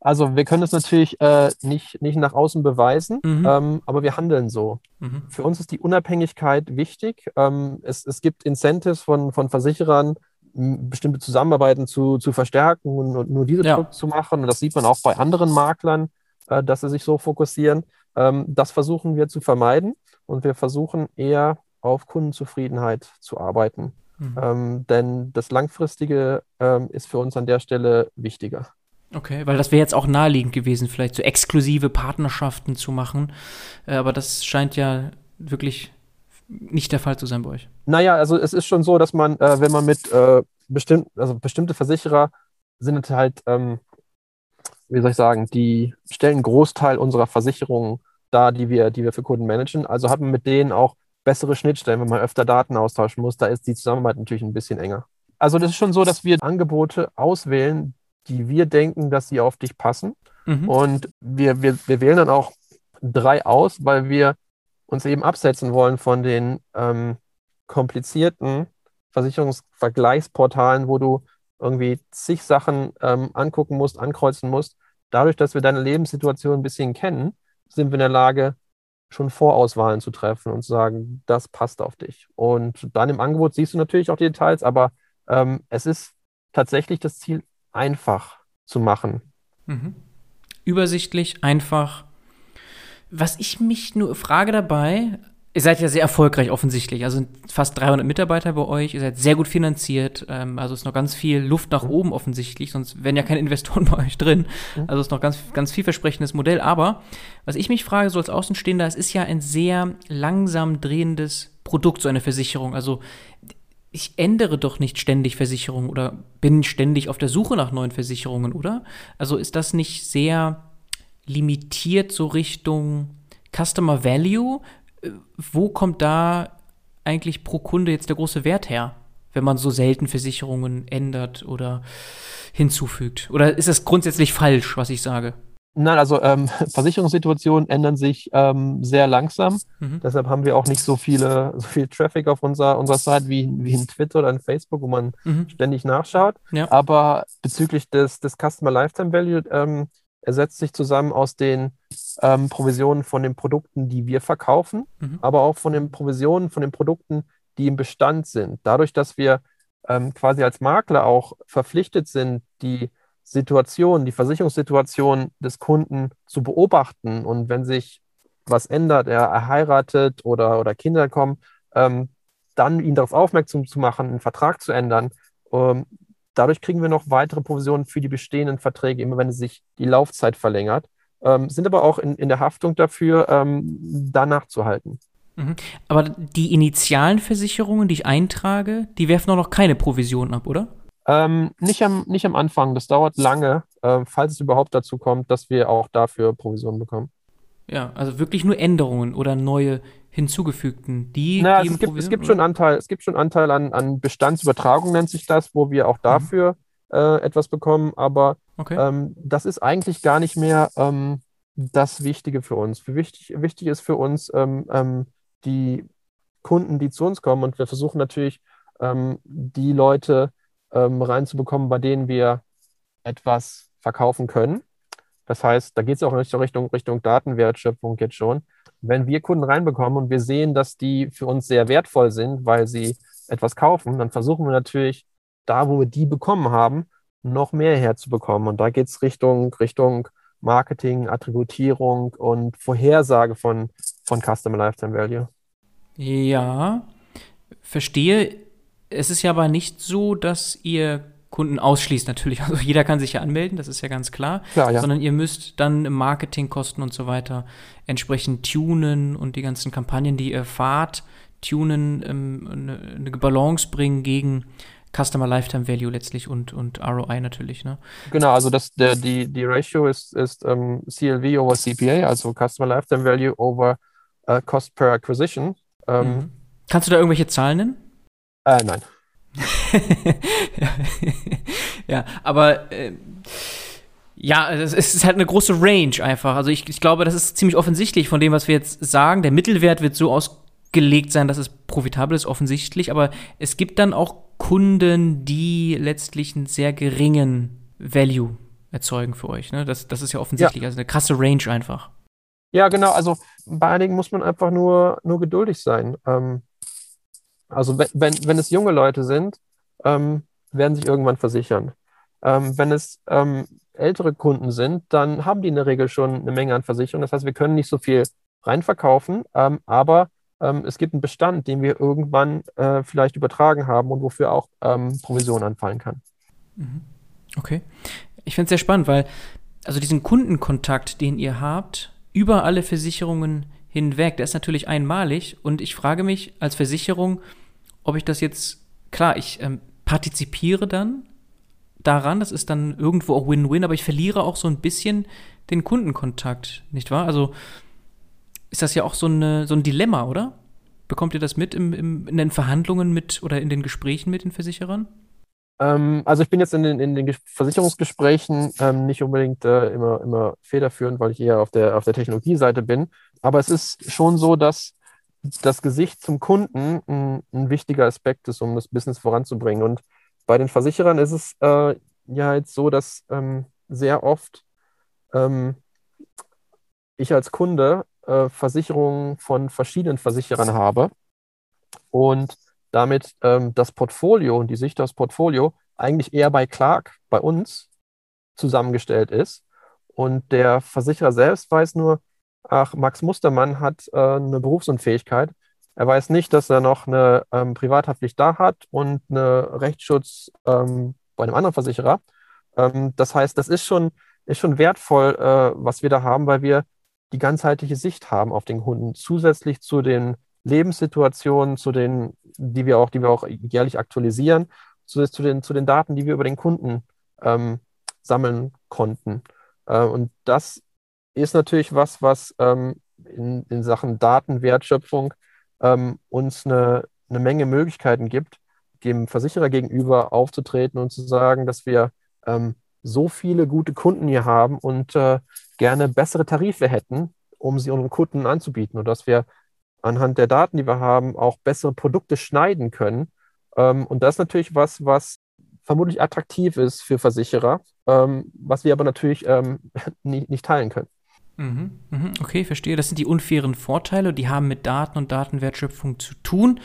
Also wir können es natürlich äh, nicht, nicht nach außen beweisen, mhm. ähm, aber wir handeln so. Mhm. Für uns ist die Unabhängigkeit wichtig. Ähm, es, es gibt Incentives von, von Versicherern, bestimmte Zusammenarbeiten zu, zu verstärken und, nur diese ja. zu machen. Und das sieht man auch bei anderen Maklern äh, dass sie sich so fokussieren. Ähm, das versuchen wir zu vermeiden und wir versuchen eher auf Kundenzufriedenheit zu arbeiten. Mhm. Ähm, denn das Langfristige ähm, ist für uns an der Stelle wichtiger.
Okay, weil das wäre jetzt auch naheliegend gewesen, vielleicht so exklusive Partnerschaften zu machen. Äh, aber das scheint ja wirklich nicht der Fall zu sein bei euch.
Naja, also es ist schon so, dass man, äh, wenn man mit äh, bestimmt, also bestimmte Versicherer sind halt ähm, wie soll ich sagen, die stellen einen Großteil unserer Versicherungen dar, die wir, die wir für Kunden managen. Also hat man mit denen auch bessere Schnittstellen, wenn man öfter Daten austauschen muss. Da ist die Zusammenarbeit natürlich ein bisschen enger. Also das ist schon so, dass wir Angebote auswählen, die wir denken, dass sie auf dich passen. Mhm. Und wir, wir, wir wählen dann auch drei aus, weil wir uns eben absetzen wollen von den ähm, komplizierten Versicherungsvergleichsportalen, wo du irgendwie zig Sachen ähm, angucken musst, ankreuzen musst. Dadurch, dass wir deine Lebenssituation ein bisschen kennen, sind wir in der Lage, schon Vorauswahlen zu treffen und zu sagen, das passt auf dich. Und dann im Angebot siehst du natürlich auch die Details, aber ähm, es ist tatsächlich das Ziel, einfach zu machen.
Mhm. Übersichtlich, einfach. Was ich mich nur frage dabei, Ihr seid ja sehr erfolgreich offensichtlich. Also sind fast 300 Mitarbeiter bei euch. Ihr seid sehr gut finanziert. Ähm, also ist noch ganz viel Luft nach mhm. oben offensichtlich. Sonst wären ja keine Investoren bei euch drin. Mhm. Also ist noch ganz, ganz vielversprechendes Modell. Aber was ich mich frage, so als Außenstehender, es ist ja ein sehr langsam drehendes Produkt, so eine Versicherung. Also ich ändere doch nicht ständig Versicherungen oder bin ständig auf der Suche nach neuen Versicherungen, oder? Also ist das nicht sehr limitiert so Richtung Customer Value? wo kommt da eigentlich pro Kunde jetzt der große Wert her, wenn man so selten Versicherungen ändert oder hinzufügt? Oder ist das grundsätzlich falsch, was ich sage?
Nein, also ähm, Versicherungssituationen ändern sich ähm, sehr langsam. Mhm. Deshalb haben wir auch nicht so viele, so viel Traffic auf unserer, unserer Seite wie, wie in Twitter oder in Facebook, wo man mhm. ständig nachschaut. Ja. Aber bezüglich des, des Customer Lifetime Value, ähm, er setzt sich zusammen aus den ähm, Provisionen von den Produkten, die wir verkaufen, mhm. aber auch von den Provisionen von den Produkten, die im Bestand sind. Dadurch, dass wir ähm, quasi als Makler auch verpflichtet sind, die Situation, die Versicherungssituation des Kunden zu beobachten und wenn sich was ändert, er heiratet oder, oder Kinder kommen, ähm, dann ihn darauf aufmerksam zu machen, einen Vertrag zu ändern, ähm, dadurch kriegen wir noch weitere Provisionen für die bestehenden Verträge, immer wenn sich die Laufzeit verlängert, ähm, sind aber auch in, in der Haftung dafür, ähm, danach zu halten.
Mhm. Aber die initialen Versicherungen, die ich eintrage, die werfen auch noch keine Provision ab, oder?
Ähm, nicht, am, nicht am Anfang. Das dauert lange, äh, falls es überhaupt dazu kommt, dass wir auch dafür Provisionen bekommen.
Ja, also wirklich nur Änderungen oder neue hinzugefügten, die
Na, es, gibt, es gibt schon Anteil, es gibt schon Anteil an, an Bestandsübertragung, nennt sich das, wo wir auch mhm. dafür mhm. äh, etwas bekommen, aber okay. ähm, das ist eigentlich gar nicht mehr ähm, das Wichtige für uns. Wichtig, wichtig ist für uns ähm, ähm die Kunden, die zu uns kommen und wir versuchen natürlich, ähm, die Leute ähm, reinzubekommen, bei denen wir etwas verkaufen können. Das heißt, da geht es auch in Richtung, Richtung Datenwertschöpfung jetzt schon. Wenn wir Kunden reinbekommen und wir sehen, dass die für uns sehr wertvoll sind, weil sie etwas kaufen, dann versuchen wir natürlich, da wo wir die bekommen haben, noch mehr herzubekommen. Und da geht es Richtung, Richtung Marketing, Attributierung und Vorhersage von, von Customer Lifetime Value.
Ja, verstehe es ist ja aber nicht so, dass ihr Kunden ausschließt natürlich. Also jeder kann sich ja anmelden, das ist ja ganz klar. klar ja. Sondern ihr müsst dann Marketingkosten und so weiter entsprechend tunen und die ganzen Kampagnen, die ihr fahrt, tunen, ähm, eine, eine Balance bringen gegen Customer Lifetime Value letztlich und, und ROI natürlich. Ne?
Genau, also das, der, die, die Ratio ist, ist um, ähm, CLV over CPA, also Customer Lifetime Value over uh, Cost per Acquisition.
Ähm, mhm. Kannst du da irgendwelche Zahlen nennen?
Äh, nein.
ja, aber äh, ja, es ist halt eine große Range einfach. Also ich, ich glaube, das ist ziemlich offensichtlich von dem, was wir jetzt sagen. Der Mittelwert wird so ausgelegt sein, dass es profitabel ist, offensichtlich. Aber es gibt dann auch Kunden, die letztlich einen sehr geringen Value erzeugen für euch. Ne? Das, das ist ja offensichtlich. Ja. Also eine krasse Range einfach.
Ja, genau. Also bei einigen muss man einfach nur, nur geduldig sein. Ähm, also wenn, wenn, wenn es junge Leute sind, ähm, werden sich irgendwann versichern. Ähm, wenn es ähm, ältere Kunden sind, dann haben die in der Regel schon eine Menge an Versicherungen. Das heißt, wir können nicht so viel reinverkaufen, ähm, aber ähm, es gibt einen Bestand, den wir irgendwann äh, vielleicht übertragen haben und wofür auch ähm, Provision anfallen kann.
Mhm. Okay. Ich finde es sehr spannend, weil also diesen Kundenkontakt, den ihr habt, über alle Versicherungen hinweg. Der ist natürlich einmalig und ich frage mich als Versicherung, ob ich das jetzt, klar, ich ähm, partizipiere dann daran, das ist dann irgendwo auch Win-Win, aber ich verliere auch so ein bisschen den Kundenkontakt, nicht wahr? Also ist das ja auch so, eine, so ein Dilemma, oder? Bekommt ihr das mit im, im, in den Verhandlungen mit oder in den Gesprächen mit den Versicherern?
Ähm, also ich bin jetzt in den, in den Versicherungsgesprächen ähm, nicht unbedingt äh, immer, immer federführend, weil ich eher auf der, auf der Technologieseite bin. Aber es ist schon so, dass das Gesicht zum Kunden ein, ein wichtiger Aspekt ist, um das Business voranzubringen. Und bei den Versicherern ist es äh, ja jetzt so, dass ähm, sehr oft ähm, ich als Kunde äh, Versicherungen von verschiedenen Versicherern habe und damit ähm, das Portfolio und die Sicht aufs Portfolio eigentlich eher bei Clark, bei uns, zusammengestellt ist. Und der Versicherer selbst weiß nur, ach, Max Mustermann hat äh, eine Berufsunfähigkeit. Er weiß nicht, dass er noch eine ähm, Privathaftpflicht da hat und eine Rechtsschutz ähm, bei einem anderen Versicherer. Ähm, das heißt, das ist schon, ist schon wertvoll, äh, was wir da haben, weil wir die ganzheitliche Sicht haben auf den Kunden, zusätzlich zu den Lebenssituationen, zu den, die wir auch, die wir auch jährlich aktualisieren, zusätzlich zu den, zu den Daten, die wir über den Kunden ähm, sammeln konnten. Äh, und das ist natürlich was, was ähm, in, in Sachen Datenwertschöpfung ähm, uns eine, eine Menge Möglichkeiten gibt, dem Versicherer gegenüber aufzutreten und zu sagen, dass wir ähm, so viele gute Kunden hier haben und äh, gerne bessere Tarife hätten, um sie unseren Kunden anzubieten und dass wir anhand der Daten, die wir haben, auch bessere Produkte schneiden können. Ähm, und das ist natürlich was, was vermutlich attraktiv ist für Versicherer, ähm, was wir aber natürlich ähm, nicht, nicht teilen können.
Mhm, mhm, okay, verstehe. Das sind die unfairen Vorteile, die haben mit Daten und Datenwertschöpfung zu tun.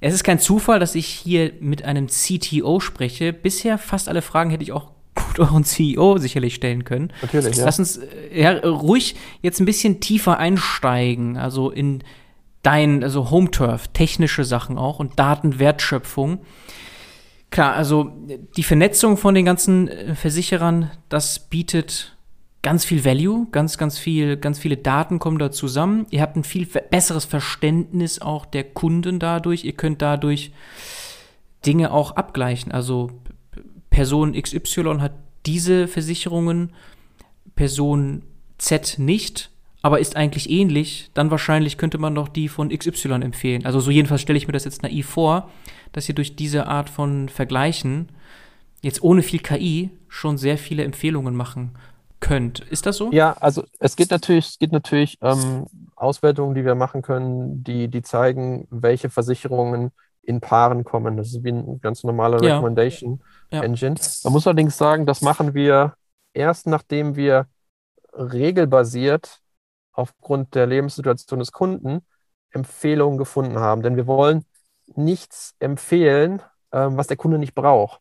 Es ist kein Zufall, dass ich hier mit einem CTO spreche. Bisher fast alle Fragen hätte ich auch gut euren CEO sicherlich stellen können.
Natürlich, ja.
Lass uns äh, ja, ruhig jetzt ein bisschen tiefer einsteigen, also in dein, also Home Turf, technische Sachen auch und Datenwertschöpfung. Klar, also die Vernetzung von den ganzen äh, Versicherern, das bietet ganz viel Value, ganz, ganz viel, ganz viele Daten kommen da zusammen. Ihr habt ein viel besseres Verständnis auch der Kunden dadurch. Ihr könnt dadurch Dinge auch abgleichen. Also Person XY hat diese Versicherungen, Person Z nicht, aber ist eigentlich ähnlich, dann wahrscheinlich könnte man doch die von XY empfehlen. Also so jedenfalls stelle ich mir das jetzt naiv vor, dass ihr durch diese Art von Vergleichen jetzt ohne viel KI schon sehr viele Empfehlungen machen könnt. Ist das so?
Ja, also es gibt natürlich, es gibt natürlich ähm, Auswertungen, die wir machen können, die, die zeigen, welche Versicherungen in Paaren kommen. Das ist wie eine ganz normale ja. Recommendation ja. Engine. Man muss allerdings sagen, das machen wir erst nachdem wir regelbasiert aufgrund der Lebenssituation des Kunden Empfehlungen gefunden haben. Denn wir wollen nichts empfehlen, ähm, was der Kunde nicht braucht.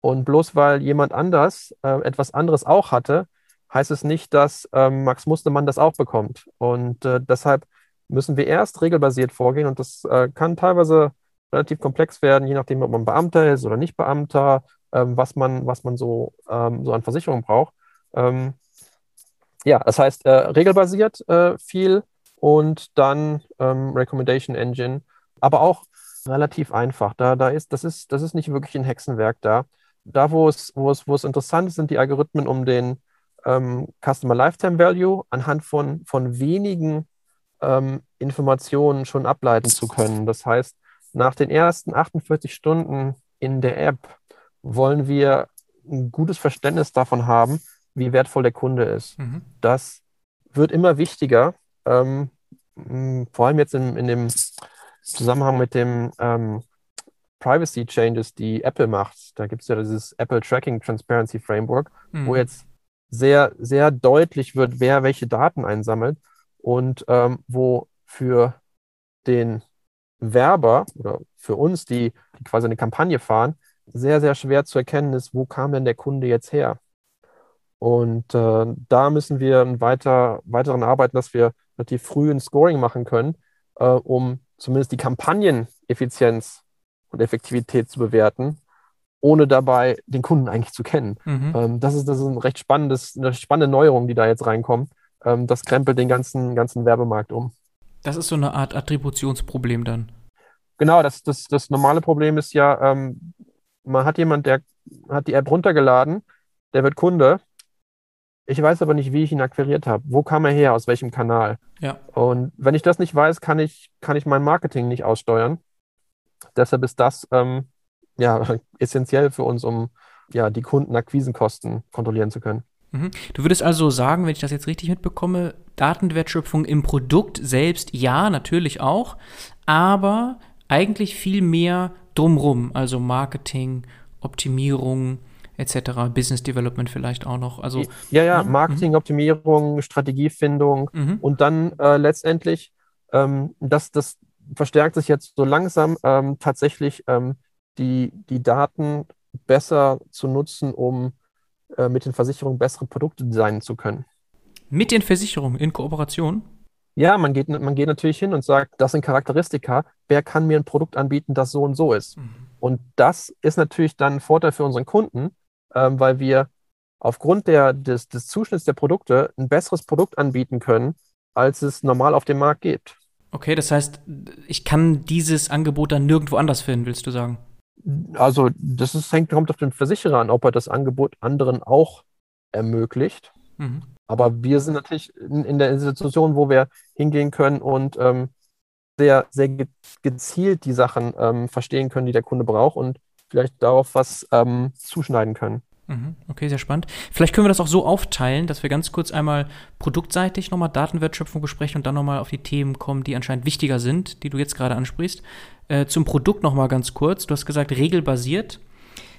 Und bloß weil jemand anders äh, etwas anderes auch hatte, heißt es nicht, dass ähm, Max Mustermann das auch bekommt. Und äh, deshalb müssen wir erst regelbasiert vorgehen und das äh, kann teilweise relativ komplex werden, je nachdem, ob man Beamter ist oder nicht Beamter, ähm, was, man, was man so, ähm, so an Versicherungen braucht. Ähm, ja, das heißt, äh, regelbasiert äh, viel und dann ähm, Recommendation Engine, aber auch relativ einfach. Da, da ist, das, ist, das ist nicht wirklich ein Hexenwerk da. Da, wo es, wo es, wo es interessant ist, sind die Algorithmen, um den ähm, Customer Lifetime Value anhand von, von wenigen ähm, Informationen schon ableiten zu können. Das heißt, nach den ersten 48 Stunden in der App wollen wir ein gutes Verständnis davon haben, wie wertvoll der Kunde ist. Mhm. Das wird immer wichtiger, ähm, vor allem jetzt in, in dem Zusammenhang mit dem ähm, Privacy Changes, die Apple macht. Da gibt es ja dieses Apple Tracking Transparency Framework, mhm. wo jetzt sehr, sehr deutlich wird, wer welche Daten einsammelt und ähm, wo für den Werber oder für uns, die, die quasi eine Kampagne fahren, sehr, sehr schwer zu erkennen ist, wo kam denn der Kunde jetzt her? Und äh, da müssen wir weiter, weiteren arbeiten, dass wir relativ früh ein Scoring machen können, äh, um zumindest die Kampagneneffizienz und Effektivität zu bewerten, ohne dabei den Kunden eigentlich zu kennen. Mhm. Ähm, das, ist, das ist ein recht spannendes, eine spannende Neuerung, die da jetzt reinkommt. Ähm, das krempelt den ganzen, ganzen Werbemarkt um.
Das ist so eine Art Attributionsproblem dann.
Genau, das, das, das normale Problem ist ja, ähm, man hat jemand, der hat die App runtergeladen, der wird Kunde. Ich weiß aber nicht, wie ich ihn akquiriert habe. Wo kam er her? Aus welchem Kanal?
Ja.
Und wenn ich das nicht weiß, kann ich, kann ich mein Marketing nicht aussteuern. Deshalb ist das ähm, ja essentiell für uns, um ja die Kundenakquisenkosten kontrollieren zu können.
Mhm. Du würdest also sagen, wenn ich das jetzt richtig mitbekomme, Datenwertschöpfung im Produkt selbst, ja, natürlich auch, aber eigentlich viel mehr drumrum, also Marketing, Optimierung etc., Business Development vielleicht auch noch. Also,
ja, ja, mhm. Marketing, Optimierung, Strategiefindung mhm. und dann äh, letztendlich, ähm, das, das verstärkt sich jetzt so langsam ähm, tatsächlich ähm, die, die Daten besser zu nutzen, um äh, mit den Versicherungen bessere Produkte designen zu können.
Mit den Versicherungen in Kooperation?
Ja, man geht, man geht natürlich hin und sagt, das sind Charakteristika, wer kann mir ein Produkt anbieten, das so und so ist. Mhm. Und das ist natürlich dann ein Vorteil für unseren Kunden, ähm, weil wir aufgrund der, des, des Zuschnitts der Produkte ein besseres Produkt anbieten können, als es normal auf dem Markt gibt.
Okay, das heißt, ich kann dieses Angebot dann nirgendwo anders finden, willst du sagen?
Also, das ist, hängt, kommt auf den Versicherer an, ob er das Angebot anderen auch ermöglicht. Mhm. Aber wir sind natürlich in, in, der Institution, wo wir hingehen können und ähm, sehr, sehr gezielt die Sachen ähm, verstehen können, die der Kunde braucht und vielleicht darauf was ähm, zuschneiden können.
Mhm. Okay, sehr spannend. Vielleicht können wir das auch so aufteilen, dass wir ganz kurz einmal produktseitig nochmal Datenwertschöpfung besprechen und dann nochmal auf die Themen kommen, die anscheinend wichtiger sind, die du jetzt gerade ansprichst. Äh, zum Produkt nochmal ganz kurz. Du hast gesagt, regelbasiert.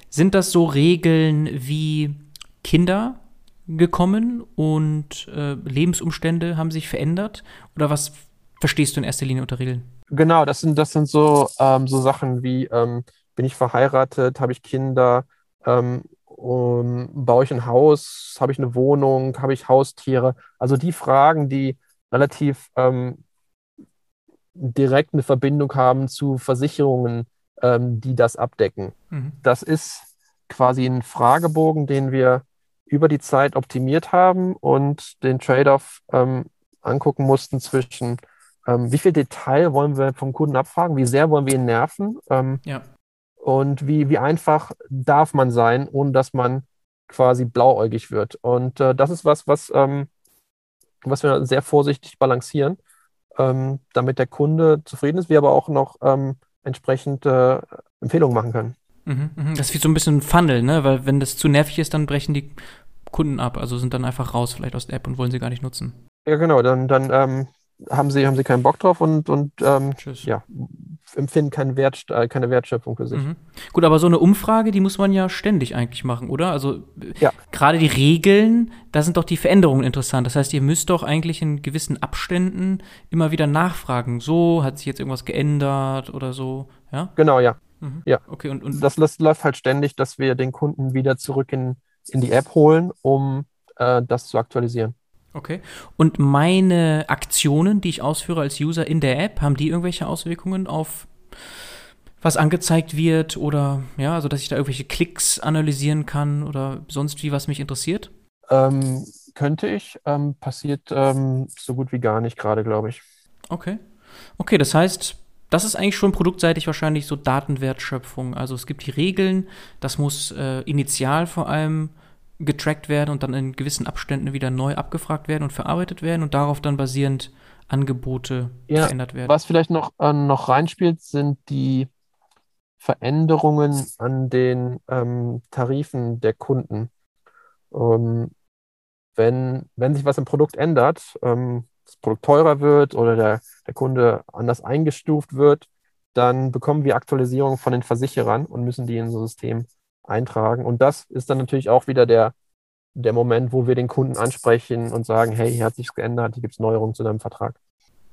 Sind das so Regeln wie Kinder gekommen und äh, Lebensumstände haben sich verändert? Oder was verstehst du in erster Linie unter Regeln?
Genau, das sind, das sind so, ähm, so Sachen wie, ähm, bin ich verheiratet, habe ich Kinder, ähm, um, baue ich ein Haus, habe ich eine Wohnung, habe ich Haustiere? Also die Fragen, die relativ ähm, direkt eine Verbindung haben zu Versicherungen, ähm, die das abdecken. Mhm. Das ist quasi ein Fragebogen, den wir über die Zeit optimiert haben und den Trade-off ähm, angucken mussten zwischen, ähm, wie viel Detail wollen wir vom Kunden abfragen, wie sehr wollen wir ihn nerven ähm, ja. und wie, wie einfach darf man sein, ohne dass man quasi blauäugig wird. Und äh, das ist was, was, ähm, was wir sehr vorsichtig balancieren, ähm, damit der Kunde zufrieden ist, wir aber auch noch ähm, entsprechend äh, Empfehlungen machen können.
Mhm, mhm. Das ist wie so ein bisschen ein Funnel, ne? Weil wenn das zu nervig ist, dann brechen die Kunden ab, also sind dann einfach raus vielleicht aus der App und wollen sie gar nicht nutzen.
Ja, genau, dann, dann ähm, haben, sie, haben sie keinen Bock drauf und, und ähm, ja, empfinden keinen Wert, äh, keine Wertschöpfung für sich. Mhm.
Gut, aber so eine Umfrage, die muss man ja ständig eigentlich machen, oder? Also ja. gerade die Regeln, da sind doch die Veränderungen interessant. Das heißt, ihr müsst doch eigentlich in gewissen Abständen immer wieder nachfragen. So, hat sich jetzt irgendwas geändert oder so, ja?
Genau, ja. Mhm. Ja, okay. Und, und das, das, läuft halt ständig, dass wir den Kunden wieder zurück in, in die App holen, um äh, das zu aktualisieren.
Okay. Und meine Aktionen, die ich ausführe als User in der App, haben die irgendwelche Auswirkungen auf was angezeigt wird oder ja, also dass ich da irgendwelche Klicks analysieren kann oder sonst wie, was mich interessiert?
Ähm, könnte ich. Ähm, passiert ähm, so gut wie gar nicht gerade, glaube ich.
Okay. Okay, das heißt, das ist eigentlich schon produktseitig wahrscheinlich so Datenwertschöpfung. Also es gibt die Regeln, das muss äh, initial vor allem getrackt werden und dann in gewissen Abständen wieder neu abgefragt werden und verarbeitet werden und darauf dann basierend Angebote ja, verändert werden.
Was vielleicht noch, äh, noch reinspielt, sind die Veränderungen an den ähm, Tarifen der Kunden. Ähm, wenn, wenn sich was im Produkt ändert, ähm, das Produkt teurer wird oder der, der Kunde anders eingestuft wird, dann bekommen wir Aktualisierungen von den Versicherern und müssen die in unser System eintragen. Und das ist dann natürlich auch wieder der, der Moment, wo wir den Kunden ansprechen und sagen, hey, hier hat sich's geändert, hier gibt es Neuerungen zu deinem Vertrag.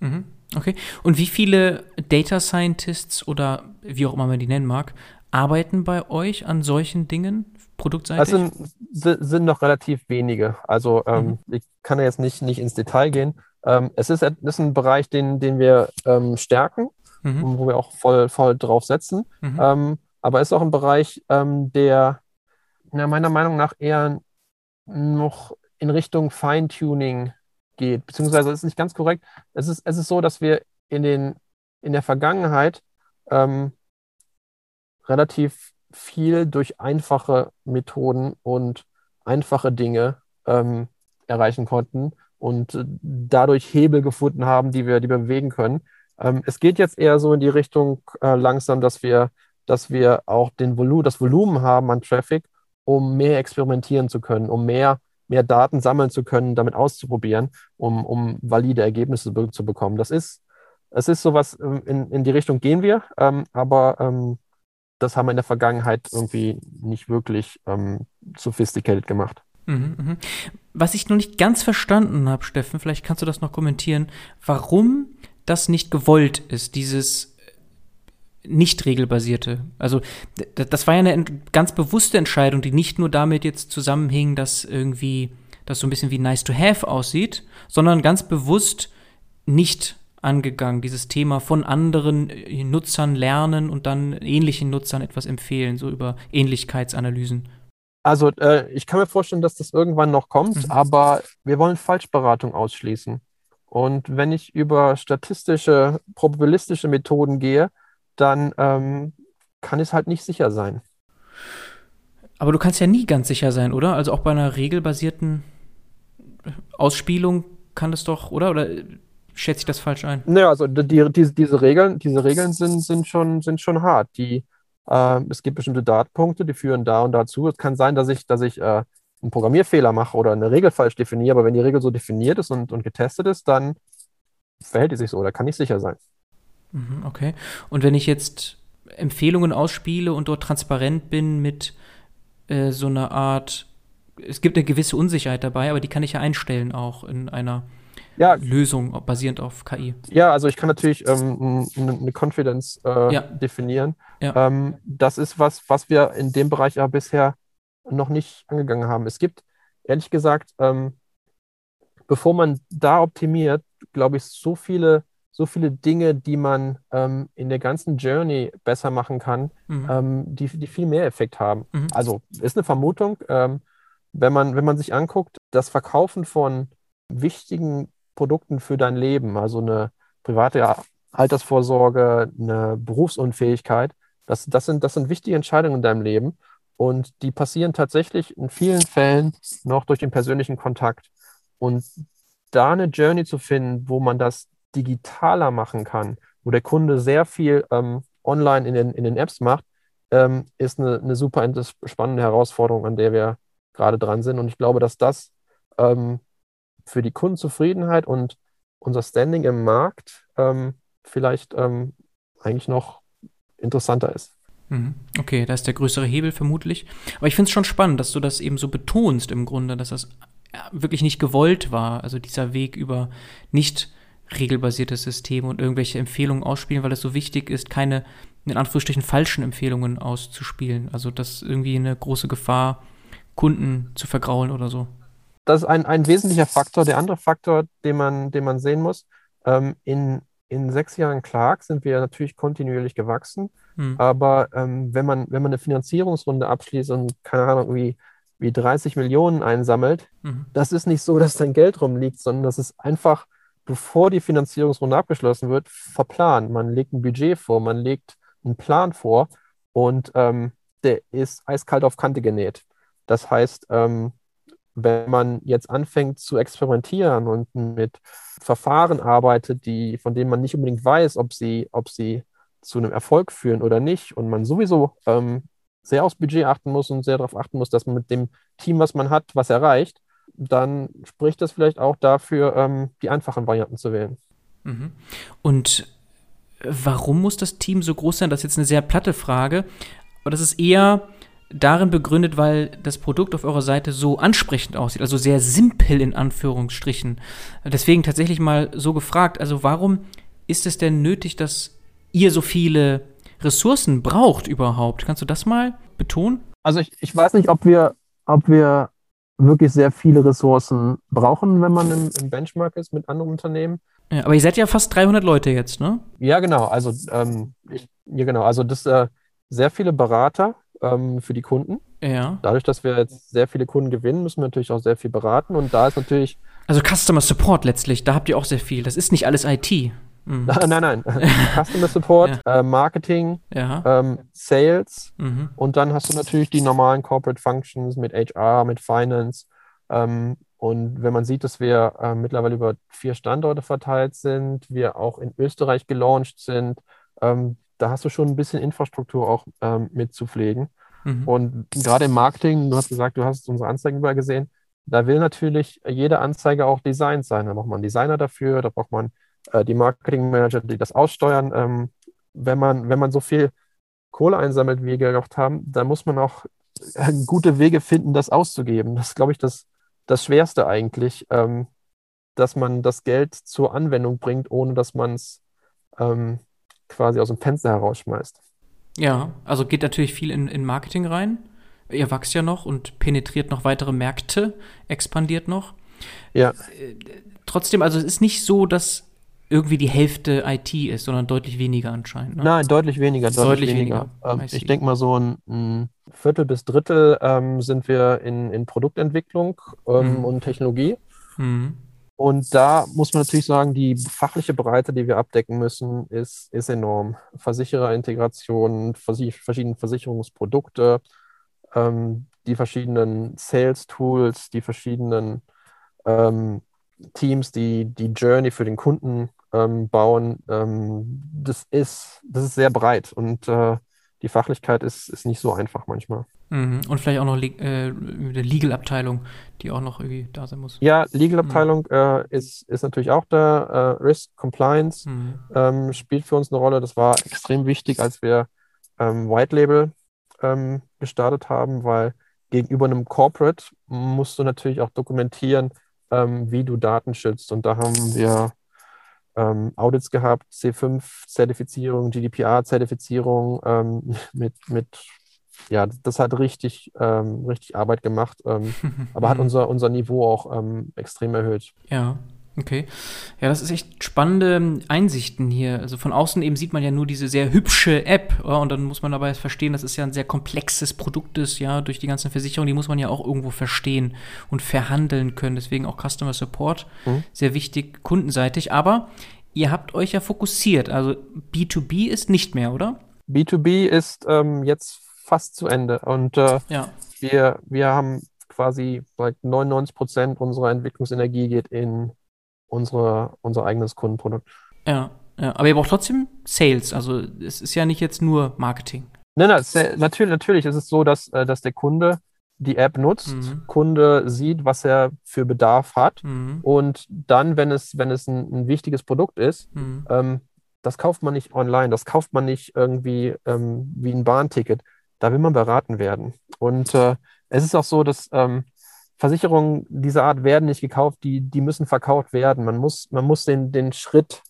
Mhm. Okay. Und wie viele Data Scientists oder wie auch immer man die nennen mag, arbeiten bei euch an solchen Dingen, produktseitig?
Das sind, sind noch relativ wenige. Also ähm, mhm. ich kann ja jetzt nicht, nicht ins Detail gehen. Ähm, es ist, ist ein Bereich, den, den wir ähm, stärken, mhm. wo wir auch voll, voll drauf setzen. Mhm. Aber ist auch ein Bereich, ähm, der na, meiner Meinung nach eher noch in Richtung Feintuning geht. Beziehungsweise ist nicht ganz korrekt. Es ist, es ist so, dass wir in, den, in der Vergangenheit ähm, relativ viel durch einfache Methoden und einfache Dinge ähm, erreichen konnten und äh, dadurch Hebel gefunden haben, die wir, die wir bewegen können. Ähm, es geht jetzt eher so in die Richtung äh, langsam, dass wir, dass wir auch den Volu das Volumen haben an Traffic, um mehr experimentieren zu können, um mehr, mehr Daten sammeln zu können, damit auszuprobieren, um, um valide Ergebnisse zu bekommen. Das ist, es ist sowas, ähm, in, in die Richtung gehen wir, ähm, aber ähm, das haben wir in der Vergangenheit irgendwie nicht wirklich ähm, sophisticated gemacht. Mhm,
mhm. Was ich noch nicht ganz verstanden habe, Steffen, vielleicht kannst du das noch kommentieren, warum das nicht gewollt ist, dieses nicht regelbasierte. Also das war ja eine ganz bewusste Entscheidung, die nicht nur damit jetzt zusammenhing, dass irgendwie das so ein bisschen wie nice to have aussieht, sondern ganz bewusst nicht angegangen, dieses Thema von anderen äh, Nutzern lernen und dann ähnlichen Nutzern etwas empfehlen, so über Ähnlichkeitsanalysen.
Also äh, ich kann mir vorstellen, dass das irgendwann noch kommt, mhm. aber wir wollen Falschberatung ausschließen. Und wenn ich über statistische, probabilistische Methoden gehe, dann ähm, kann es halt nicht sicher sein.
Aber du kannst ja nie ganz sicher sein, oder? Also auch bei einer regelbasierten Ausspielung kann es doch, oder? Oder schätze ich das falsch ein?
Naja, also die, die, diese Regeln, diese Regeln sind, sind, schon, sind schon hart. Die, äh, es gibt bestimmte Datenpunkte, die führen da und dazu. Es kann sein, dass ich, dass ich äh, einen Programmierfehler mache oder eine Regel falsch definiere, aber wenn die Regel so definiert ist und, und getestet ist, dann verhält die sich so, da kann ich sicher sein.
Mhm, okay. Und wenn ich jetzt Empfehlungen ausspiele und dort transparent bin mit äh, so einer Art, es gibt eine gewisse Unsicherheit dabei, aber die kann ich ja einstellen auch in einer ja. Lösung basierend auf KI.
Ja, also ich kann natürlich ähm, eine Confidence äh, ja. definieren. Ja. Ähm, das ist was, was wir in dem Bereich aber bisher noch nicht angegangen haben. Es gibt, ehrlich gesagt, ähm, bevor man da optimiert, glaube ich, so viele so viele Dinge, die man ähm, in der ganzen Journey besser machen kann, mhm. ähm, die, die viel mehr Effekt haben. Mhm. Also ist eine Vermutung, ähm, wenn, man, wenn man sich anguckt, das Verkaufen von wichtigen Produkten für dein Leben, also eine private Altersvorsorge, eine Berufsunfähigkeit, das, das, sind, das sind wichtige Entscheidungen in deinem Leben und die passieren tatsächlich in vielen Fällen noch durch den persönlichen Kontakt. Und da eine Journey zu finden, wo man das digitaler machen kann, wo der Kunde sehr viel ähm, online in den, in den Apps macht, ähm, ist eine, eine super spannende Herausforderung, an der wir gerade dran sind. Und ich glaube, dass das ähm, für die Kundenzufriedenheit und unser Standing im Markt ähm, vielleicht ähm, eigentlich noch interessanter ist.
Mhm. Okay, da ist der größere Hebel vermutlich. Aber ich finde es schon spannend, dass du das eben so betonst im Grunde, dass das wirklich nicht gewollt war. Also dieser Weg über nicht regelbasierte Systeme und irgendwelche Empfehlungen ausspielen, weil es so wichtig ist, keine in Anführungsstrichen falschen Empfehlungen auszuspielen. Also das ist irgendwie eine große Gefahr, Kunden zu vergraulen oder so.
Das ist ein, ein wesentlicher Faktor. Der andere Faktor, den man, den man sehen muss, ähm, in, in sechs Jahren Clark sind wir natürlich kontinuierlich gewachsen. Hm. Aber ähm, wenn, man, wenn man eine Finanzierungsrunde abschließt und keine Ahnung, wie, wie 30 Millionen einsammelt, mhm. das ist nicht so, dass dein Geld rumliegt, sondern das ist einfach bevor die Finanzierungsrunde abgeschlossen wird, verplant. Man legt ein Budget vor, man legt einen Plan vor und ähm, der ist eiskalt auf Kante genäht. Das heißt, ähm, wenn man jetzt anfängt zu experimentieren und mit Verfahren arbeitet, die, von denen man nicht unbedingt weiß, ob sie, ob sie zu einem Erfolg führen oder nicht, und man sowieso ähm, sehr aufs Budget achten muss und sehr darauf achten muss, dass man mit dem Team, was man hat, was erreicht, dann spricht das vielleicht auch dafür, ähm, die einfachen Varianten zu wählen.
Mhm. Und warum muss das Team so groß sein? Das ist jetzt eine sehr platte Frage, aber das ist eher darin begründet, weil das Produkt auf eurer Seite so ansprechend aussieht, also sehr simpel in Anführungsstrichen. Deswegen tatsächlich mal so gefragt, also warum ist es denn nötig, dass ihr so viele Ressourcen braucht überhaupt? Kannst du das mal betonen?
Also ich, ich weiß nicht, ob wir, ob wir wirklich sehr viele Ressourcen brauchen, wenn man im, im Benchmark ist mit anderen Unternehmen.
Ja, aber ihr seid ja fast 300 Leute jetzt, ne?
Ja, genau. Also, ähm, ich, ja, genau. Also, das äh, sehr viele Berater ähm, für die Kunden.
Ja.
Dadurch, dass wir jetzt sehr viele Kunden gewinnen, müssen wir natürlich auch sehr viel beraten. Und da ist natürlich.
Also, Customer Support letztlich, da habt ihr auch sehr viel. Das ist nicht alles IT.
Mhm. Nein, nein. Customer Support, ja. äh, Marketing,
ja.
ähm, Sales mhm. und dann hast du natürlich die normalen Corporate Functions mit HR, mit Finance. Ähm, und wenn man sieht, dass wir äh, mittlerweile über vier Standorte verteilt sind, wir auch in Österreich gelauncht sind, ähm, da hast du schon ein bisschen Infrastruktur auch ähm, mitzupflegen. Mhm. Und gerade im Marketing, du hast gesagt, du hast unsere Anzeigen überall gesehen, da will natürlich jede Anzeige auch designt sein. Da braucht man einen Designer dafür, da braucht man äh, die Marketingmanager, die das aussteuern. Ähm, wenn, man, wenn man so viel Kohle einsammelt, wie wir gemacht haben, dann muss man auch äh, gute Wege finden, das auszugeben. Das ist, glaube ich, das, das Schwerste eigentlich, ähm, dass man das Geld zur Anwendung bringt, ohne dass man es ähm, quasi aus dem Fenster herausschmeißt.
Ja, also geht natürlich viel in, in Marketing rein. Ihr wächst ja noch und penetriert noch weitere Märkte, expandiert noch.
Ja.
Äh, trotzdem, also es ist nicht so, dass irgendwie die Hälfte IT ist, sondern deutlich weniger anscheinend. Ne?
Nein, deutlich weniger. Deutlich, deutlich weniger. weniger. Ähm, ich denke mal, so ein, ein, Viertel bis Drittel ähm, sind wir in, in Produktentwicklung ähm, mhm. und Technologie. Mhm. Und da muss man natürlich sagen, die fachliche Breite, die wir abdecken müssen, ist, ist enorm. Versichererintegration, verschiedene Versicherungsprodukte, ähm, die verschiedenen Sales-Tools, die verschiedenen ähm, Teams, die die Journey für den Kunden ähm, bauen, ähm, das, ist, das ist sehr breit und äh, die Fachlichkeit ist, ist nicht so einfach manchmal.
Mhm. Und vielleicht auch noch äh, eine Legal-Abteilung, die auch noch irgendwie da sein muss.
Ja, Legal-Abteilung mhm. äh, ist, ist natürlich auch da. Äh, Risk Compliance mhm. ähm, spielt für uns eine Rolle. Das war extrem wichtig, als wir ähm, White Label ähm, gestartet haben, weil gegenüber einem Corporate musst du natürlich auch dokumentieren, ähm, wie du Daten schützt. Und da haben wir ähm, Audits gehabt, C5-Zertifizierung, GDPR-Zertifizierung ähm, mit, mit, ja, das hat richtig, ähm, richtig Arbeit gemacht, ähm, aber hat unser, unser Niveau auch ähm, extrem erhöht.
Ja. Okay. Ja, das ist echt spannende Einsichten hier. Also von außen eben sieht man ja nur diese sehr hübsche App ja, und dann muss man dabei verstehen, das ist ja ein sehr komplexes Produkt ist, ja, durch die ganzen Versicherungen, die muss man ja auch irgendwo verstehen und verhandeln können. Deswegen auch Customer Support mhm. sehr wichtig kundenseitig. Aber ihr habt euch ja fokussiert. Also B2B ist nicht mehr, oder?
B2B ist ähm, jetzt fast zu Ende und äh, ja. wir, wir haben quasi 99 Prozent unserer Entwicklungsenergie geht in unsere, unser eigenes Kundenprodukt.
Ja, ja, aber ihr braucht trotzdem Sales. Also es ist ja nicht jetzt nur Marketing.
Nein, nein, natürlich, natürlich ist es so, dass, äh, dass der Kunde die App nutzt, mhm. Kunde sieht, was er für Bedarf hat mhm. und dann, wenn es, wenn es ein, ein wichtiges Produkt ist, mhm. ähm, das kauft man nicht online, das kauft man nicht irgendwie ähm, wie ein Bahnticket. Da will man beraten werden. Und äh, es ist auch so, dass ähm, Versicherungen dieser Art werden nicht gekauft, die, die müssen verkauft werden. Man muss, man muss den, den Schritt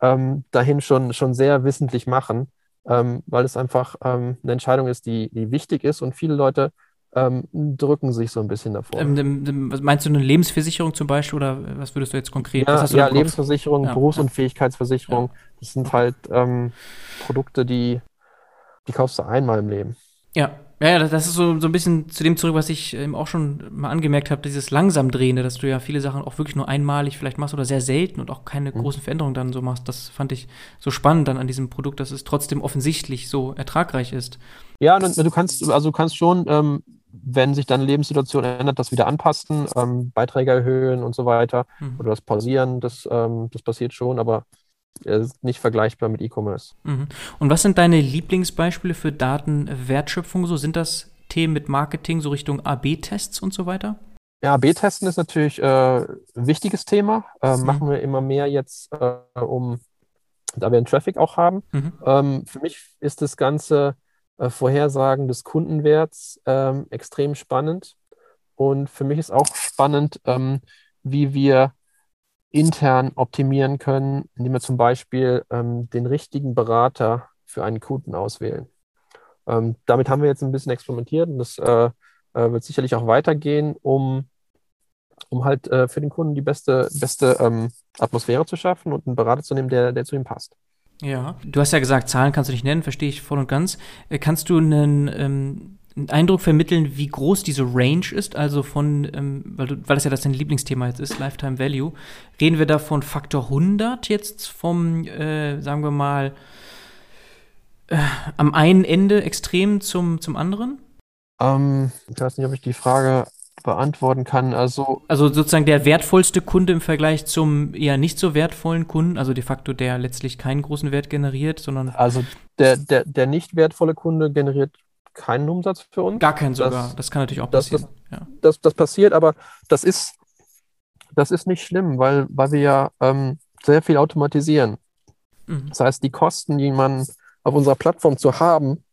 ähm, dahin schon, schon sehr wissentlich machen, ähm, weil es einfach ähm, eine Entscheidung ist, die, die wichtig ist und viele Leute ähm, drücken sich so ein bisschen davor.
Ähm, meinst du eine Lebensversicherung zum Beispiel oder was würdest du jetzt konkret?
Ja, ja Lebensversicherung, ja, Berufsunfähigkeitsversicherung, ja. das sind halt ähm, Produkte, die, die kaufst du einmal im Leben.
Ja, ja, das ist so, so ein bisschen zu dem zurück, was ich eben auch schon mal angemerkt habe, dieses langsam drehende, dass du ja viele Sachen auch wirklich nur einmalig vielleicht machst oder sehr selten und auch keine mhm. großen Veränderungen dann so machst. Das fand ich so spannend dann an diesem Produkt, dass es trotzdem offensichtlich so ertragreich ist.
Ja, du kannst, also du kannst schon, ähm, wenn sich deine Lebenssituation ändert, das wieder anpassen, ähm, Beiträge erhöhen und so weiter mhm. oder das pausieren, das, ähm, das passiert schon, aber ist nicht vergleichbar mit E-Commerce.
Mhm. Und was sind deine Lieblingsbeispiele für Datenwertschöpfung? So sind das Themen mit Marketing, so Richtung AB-Tests und so weiter?
Ja, AB-Testen ist natürlich äh, ein wichtiges Thema. Äh, mhm. Machen wir immer mehr jetzt, äh, um, da wir einen Traffic auch haben. Mhm. Ähm, für mich ist das ganze äh, Vorhersagen des Kundenwerts ähm, extrem spannend. Und für mich ist auch spannend, ähm, wie wir intern optimieren können, indem wir zum Beispiel ähm, den richtigen Berater für einen Kunden auswählen. Ähm, damit haben wir jetzt ein bisschen experimentiert und das äh, äh, wird sicherlich auch weitergehen, um, um halt äh, für den Kunden die beste, beste ähm, Atmosphäre zu schaffen und einen Berater zu nehmen, der, der zu ihm passt.
Ja, du hast ja gesagt, Zahlen kannst du nicht nennen, verstehe ich voll und ganz. Äh, kannst du einen ähm, einen Eindruck vermitteln, wie groß diese Range ist, also von, ähm, weil, du, weil das ja das dein Lieblingsthema jetzt ist, Lifetime Value. Reden wir da von Faktor 100 jetzt vom, äh, sagen wir mal, äh, am einen Ende extrem zum, zum anderen?
Ähm, ich weiß nicht, ob ich die Frage beantworten kann. Also,
also sozusagen der wertvollste Kunde im Vergleich zum eher nicht so wertvollen Kunden, also de facto der letztlich keinen großen Wert generiert, sondern.
Also der, der, der nicht wertvolle Kunde generiert keinen Umsatz für uns.
Gar keinen sogar. Das, das kann natürlich auch passieren.
Das, ja. das, das, passiert, aber das ist, das ist nicht schlimm, weil, weil wir ja ähm, sehr viel automatisieren. Mhm. Das heißt, die Kosten, die man auf unserer Plattform zu haben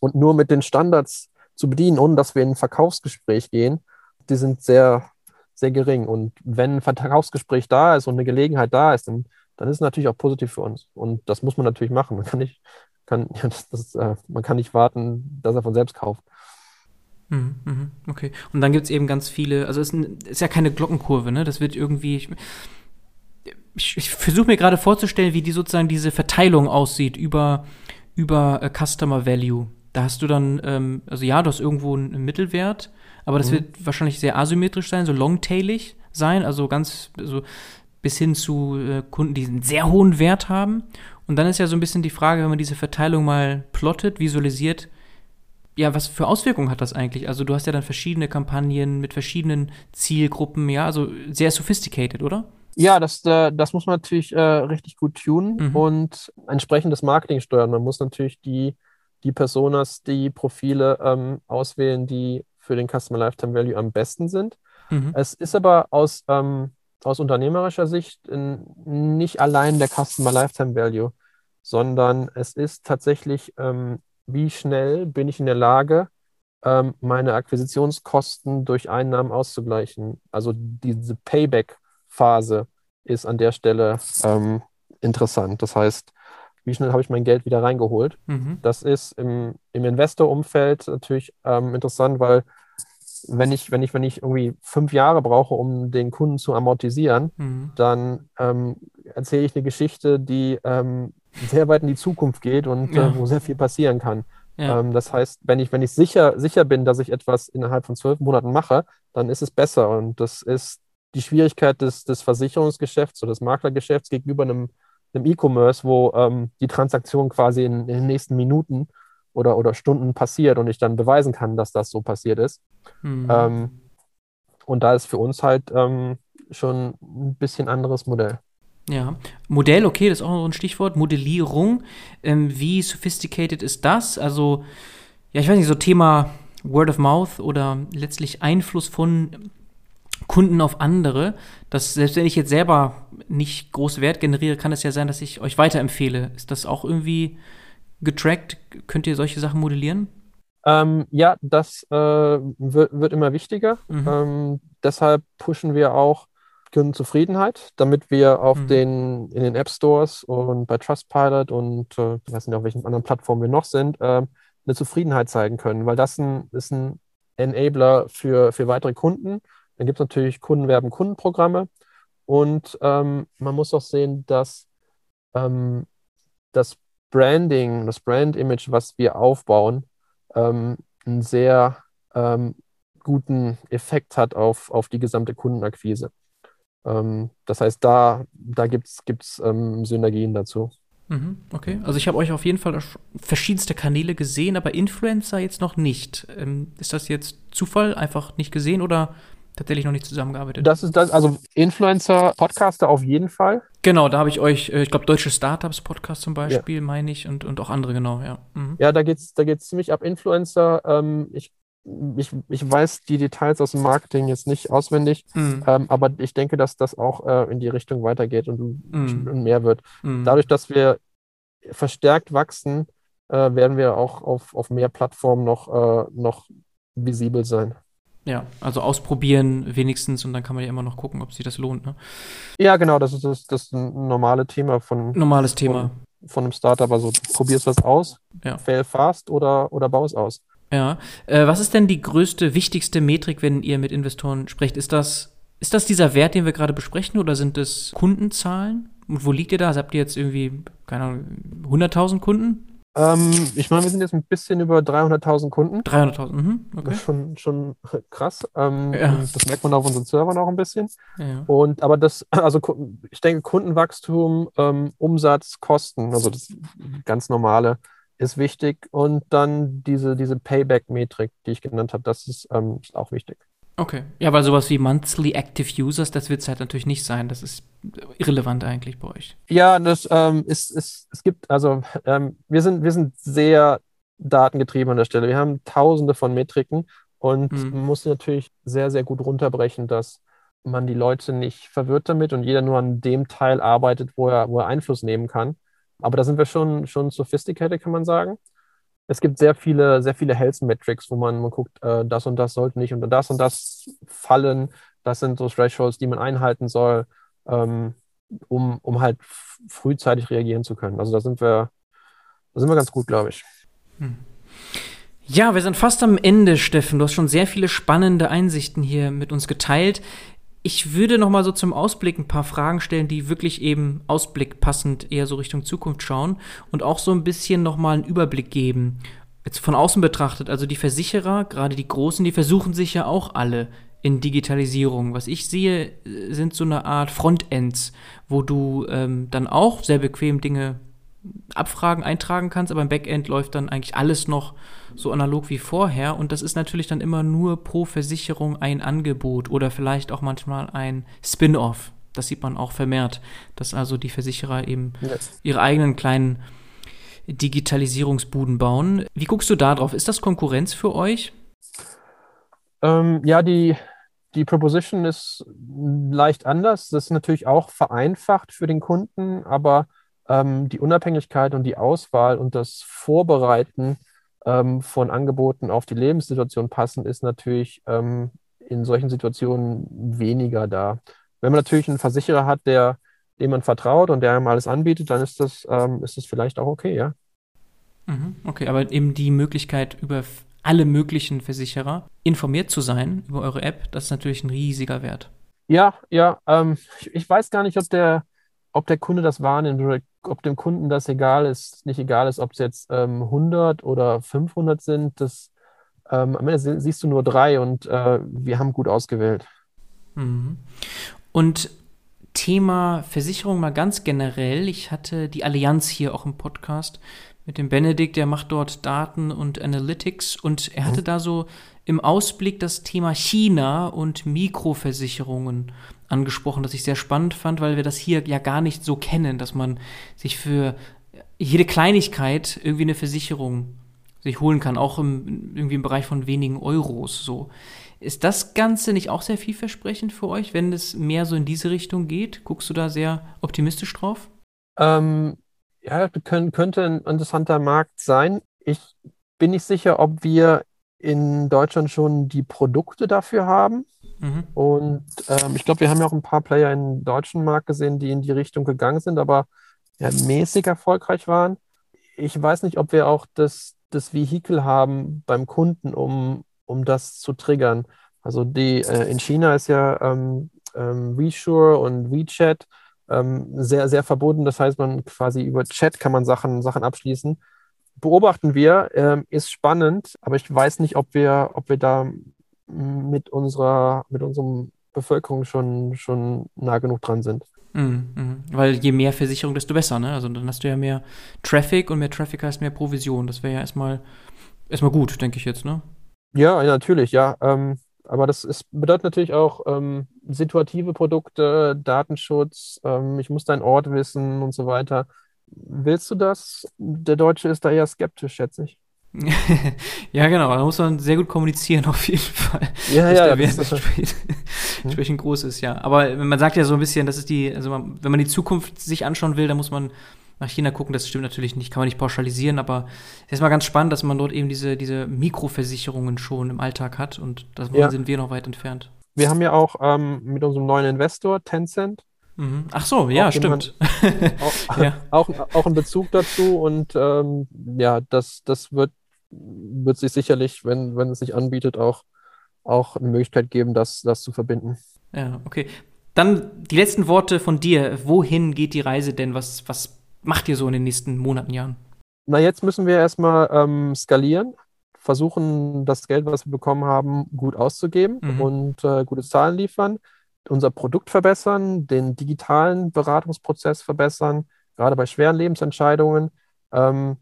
und nur mit den Standards zu bedienen, ohne dass wir in ein Verkaufsgespräch gehen, die sind sehr, sehr gering. Und wenn ein Verkaufsgespräch da ist und eine Gelegenheit da ist, dann, dann ist es natürlich auch positiv für uns. Und das muss man natürlich machen. Man kann nicht kann, ja, das, das, äh, man kann nicht warten, dass er von selbst kauft.
Mhm, mhm, okay. Und dann gibt es eben ganz viele, also es ist, ist, ja keine Glockenkurve, ne? Das wird irgendwie. Ich, ich, ich versuche mir gerade vorzustellen, wie die sozusagen diese Verteilung aussieht über, über uh, Customer Value. Da hast du dann, ähm, also ja, du hast irgendwo einen, Mittelwert, aber das mhm. wird wahrscheinlich sehr asymmetrisch sein, so longtailig sein, also ganz, also bis hin zu äh, Kunden, die einen sehr hohen Wert haben. Und dann ist ja so ein bisschen die Frage, wenn man diese Verteilung mal plottet, visualisiert, ja, was für Auswirkungen hat das eigentlich? Also du hast ja dann verschiedene Kampagnen mit verschiedenen Zielgruppen, ja, also sehr sophisticated, oder?
Ja, das, äh, das muss man natürlich äh, richtig gut tunen mhm. und entsprechend das Marketing steuern. Man muss natürlich die, die Personas, die Profile ähm, auswählen, die für den Customer Lifetime Value am besten sind. Mhm. Es ist aber aus ähm, aus unternehmerischer Sicht nicht allein der Customer Lifetime Value, sondern es ist tatsächlich, ähm, wie schnell bin ich in der Lage, ähm, meine Akquisitionskosten durch Einnahmen auszugleichen. Also diese Payback-Phase ist an der Stelle ähm, interessant. Das heißt, wie schnell habe ich mein Geld wieder reingeholt? Mhm. Das ist im, im Investor-Umfeld natürlich ähm, interessant, weil wenn ich, wenn ich, wenn ich irgendwie fünf Jahre brauche, um den Kunden zu amortisieren, mhm. dann ähm, erzähle ich eine Geschichte, die ähm, sehr weit in die Zukunft geht und ja. äh, wo sehr viel passieren kann. Ja. Ähm, das heißt, wenn ich, wenn ich sicher, sicher bin, dass ich etwas innerhalb von zwölf Monaten mache, dann ist es besser. Und das ist die Schwierigkeit des, des Versicherungsgeschäfts oder des Maklergeschäfts gegenüber einem, einem E-Commerce, wo ähm, die Transaktion quasi in, in, den nächsten Minuten oder, oder Stunden passiert und ich dann beweisen kann, dass das so passiert ist. Mhm. Ähm, und da ist für uns halt ähm, schon ein bisschen anderes Modell.
Ja, Modell, okay, das ist auch noch ein Stichwort. Modellierung. Ähm, wie sophisticated ist das? Also, ja, ich weiß nicht, so Thema Word of Mouth oder letztlich Einfluss von Kunden auf andere. Dass selbst wenn ich jetzt selber nicht groß Wert generiere, kann es ja sein, dass ich euch weiterempfehle. Ist das auch irgendwie getrackt? Könnt ihr solche Sachen modellieren?
Ähm, ja, das äh, wird, wird, immer wichtiger. Mhm. Ähm, deshalb pushen wir auch Kundenzufriedenheit, damit wir auf mhm. den, in den App Stores und bei Trustpilot und äh, ich weiß nicht, auf welchen anderen Plattformen wir noch sind, äh, eine Zufriedenheit zeigen können, weil das ein, ist ein Enabler für, für weitere Kunden. Dann gibt es natürlich Kundenwerben, Kundenprogramme und ähm, man muss auch sehen, dass ähm, das Branding, das Brand-Image, was wir aufbauen, ähm, einen sehr ähm, guten Effekt hat auf, auf die gesamte Kundenakquise. Ähm, das heißt, da, da gibt es ähm, Synergien dazu.
Mhm, okay, also ich habe euch auf jeden Fall verschiedenste Kanäle gesehen, aber Influencer jetzt noch nicht. Ähm, ist das jetzt Zufall, einfach nicht gesehen oder tatsächlich noch nicht zusammengearbeitet?
Das ist das, also Influencer, Podcaster auf jeden Fall.
Genau, da habe ich euch, äh, ich glaube, Deutsche Startups Podcast zum Beispiel, ja. meine ich, und, und auch andere, genau, ja.
Mhm. Ja, da geht es da geht's ziemlich ab Influencer. Ähm, ich ich, ich weiß die Details aus dem Marketing jetzt nicht auswendig, mm. ähm, aber ich denke, dass das auch äh, in die Richtung weitergeht und, mm. mehr wird. Mm. Dadurch, dass wir verstärkt wachsen, äh, werden wir auch auf, auf mehr Plattformen noch, äh, noch visibel sein.
Ja, also ausprobieren wenigstens und dann kann man ja immer noch gucken, ob sich das lohnt. Ne?
Ja, genau, das ist das, das normales Thema von.
Normales Thema.
Von, von einem Startup. Also probierst was aus, ja. fail fast oder, oder bau es aus.
Ja. Äh, was ist denn die größte, wichtigste Metrik, wenn ihr mit Investoren sprecht? Ist das, ist das dieser Wert, den wir gerade besprechen, oder sind es Kundenzahlen? Und wo liegt ihr da? Also habt ihr jetzt irgendwie, keine Ahnung, 100.000 Kunden?
Ähm, ich meine, wir sind jetzt ein bisschen über 300.000 Kunden.
300.000, mhm, okay.
Das ist schon, schon krass. Ähm, ja. Das merkt man auf unseren Servern auch ein bisschen. Ja. Und, aber das, also ich denke, Kundenwachstum, ähm, Umsatz, Kosten, also das ganz normale, ist wichtig. Und dann diese, diese Payback-Metrik, die ich genannt habe, das ist, ähm, ist auch wichtig.
Okay. Ja, weil sowas wie Monthly Active Users, das wird es halt natürlich nicht sein. Das ist irrelevant eigentlich bei euch.
Ja, das ähm, ist, ist, es gibt, also ähm, wir, sind, wir sind sehr datengetrieben an der Stelle. Wir haben tausende von Metriken und mhm. man muss natürlich sehr, sehr gut runterbrechen, dass man die Leute nicht verwirrt damit und jeder nur an dem Teil arbeitet, wo er, wo er Einfluss nehmen kann. Aber da sind wir schon, schon sophisticated, kann man sagen. Es gibt sehr viele, sehr viele Health Metrics, wo man, man guckt, äh, das und das sollte nicht unter das und das fallen. Das sind so Thresholds, die man einhalten soll, ähm, um, um halt frühzeitig reagieren zu können. Also da sind wir, da sind wir ganz gut, glaube ich. Hm.
Ja, wir sind fast am Ende, Steffen. Du hast schon sehr viele spannende Einsichten hier mit uns geteilt. Ich würde noch mal so zum Ausblick ein paar Fragen stellen, die wirklich eben ausblickpassend eher so Richtung Zukunft schauen und auch so ein bisschen noch mal einen Überblick geben. Jetzt von außen betrachtet, also die Versicherer, gerade die großen, die versuchen sich ja auch alle in Digitalisierung. Was ich sehe, sind so eine Art Frontends, wo du ähm, dann auch sehr bequem Dinge Abfragen eintragen kannst, aber im Backend läuft dann eigentlich alles noch so analog wie vorher und das ist natürlich dann immer nur pro Versicherung ein Angebot oder vielleicht auch manchmal ein Spin-off. Das sieht man auch vermehrt, dass also die Versicherer eben yes. ihre eigenen kleinen Digitalisierungsbuden bauen. Wie guckst du da drauf? Ist das Konkurrenz für euch?
Ähm, ja, die, die Proposition ist leicht anders. Das ist natürlich auch vereinfacht für den Kunden, aber ähm, die Unabhängigkeit und die Auswahl und das Vorbereiten ähm, von Angeboten auf die Lebenssituation passen, ist natürlich ähm, in solchen Situationen weniger da. Wenn man natürlich einen Versicherer hat, der, dem man vertraut und der einem alles anbietet, dann ist das, ähm, ist das vielleicht auch okay, ja.
Mhm, okay, aber eben die Möglichkeit, über alle möglichen Versicherer, informiert zu sein über eure App. Das ist natürlich ein riesiger Wert.
Ja, ja, ähm, ich, ich weiß gar nicht, ob der, ob der Kunde das wahrnimmt oder ob dem Kunden das egal ist, nicht egal ist, ob es jetzt ähm, 100 oder 500 sind. Das, ähm, am Ende siehst du nur drei und äh, wir haben gut ausgewählt.
Mhm. Und Thema Versicherung mal ganz generell. Ich hatte die Allianz hier auch im Podcast mit dem Benedikt, der macht dort Daten und Analytics und er hatte mhm. da so im Ausblick das Thema China und Mikroversicherungen angesprochen, das ich sehr spannend fand, weil wir das hier ja gar nicht so kennen, dass man sich für jede Kleinigkeit irgendwie eine Versicherung sich holen kann, auch im, irgendwie im Bereich von wenigen Euros so. Ist das Ganze nicht auch sehr vielversprechend für euch, wenn es mehr so in diese Richtung geht? Guckst du da sehr optimistisch drauf?
Ähm, ja, können, könnte ein interessanter Markt sein. Ich bin nicht sicher, ob wir in Deutschland schon die Produkte dafür haben. Mhm. Und ähm, ich glaube, wir haben ja auch ein paar Player im deutschen Markt gesehen, die in die Richtung gegangen sind, aber ja, mäßig erfolgreich waren. Ich weiß nicht, ob wir auch das, das Vehikel haben beim Kunden, um, um das zu triggern. Also die äh, in China ist ja ähm, ähm, WeSure und WeChat ähm, sehr, sehr verbunden. Das heißt, man quasi über Chat kann man Sachen, Sachen abschließen beobachten wir, ähm, ist spannend, aber ich weiß nicht, ob wir, ob wir da mit unserer, mit unserem Bevölkerung schon, schon nah genug dran sind.
Mhm, mh. Weil je mehr Versicherung, desto besser, ne? Also dann hast du ja mehr Traffic und mehr Traffic heißt mehr Provision. Das wäre ja erstmal, erstmal gut, denke ich jetzt, ne?
Ja, natürlich, ja. Ähm, aber das ist, bedeutet natürlich auch ähm, situative Produkte, Datenschutz, ähm, ich muss deinen Ort wissen und so weiter. Willst du das? Der Deutsche ist da eher skeptisch, schätze ich.
ja, genau, da muss man sehr gut kommunizieren, auf jeden Fall.
Ja, ja,
der Wert entsprechend, entsprechend groß ist, ja. Aber man sagt ja so ein bisschen, das ist die, also man, wenn man die Zukunft sich anschauen will, dann muss man nach China gucken. Das stimmt natürlich nicht, kann man nicht pauschalisieren, aber es ist mal ganz spannend, dass man dort eben diese, diese Mikroversicherungen schon im Alltag hat und davon ja. sind wir noch weit entfernt.
Wir haben ja auch ähm, mit unserem neuen Investor, Tencent,
Mhm. Ach so, ja, stimmt.
auch, ja. Auch, auch ein Bezug dazu und ähm, ja, das, das wird, wird sich sicherlich, wenn, wenn es sich anbietet, auch, auch eine Möglichkeit geben, das, das zu verbinden.
Ja, okay. Dann die letzten Worte von dir. Wohin geht die Reise denn? Was, was macht ihr so in den nächsten Monaten, Jahren?
Na, jetzt müssen wir erstmal ähm, skalieren, versuchen, das Geld, was wir bekommen haben, gut auszugeben mhm. und äh, gute Zahlen liefern unser Produkt verbessern, den digitalen Beratungsprozess verbessern, gerade bei schweren Lebensentscheidungen, ähm,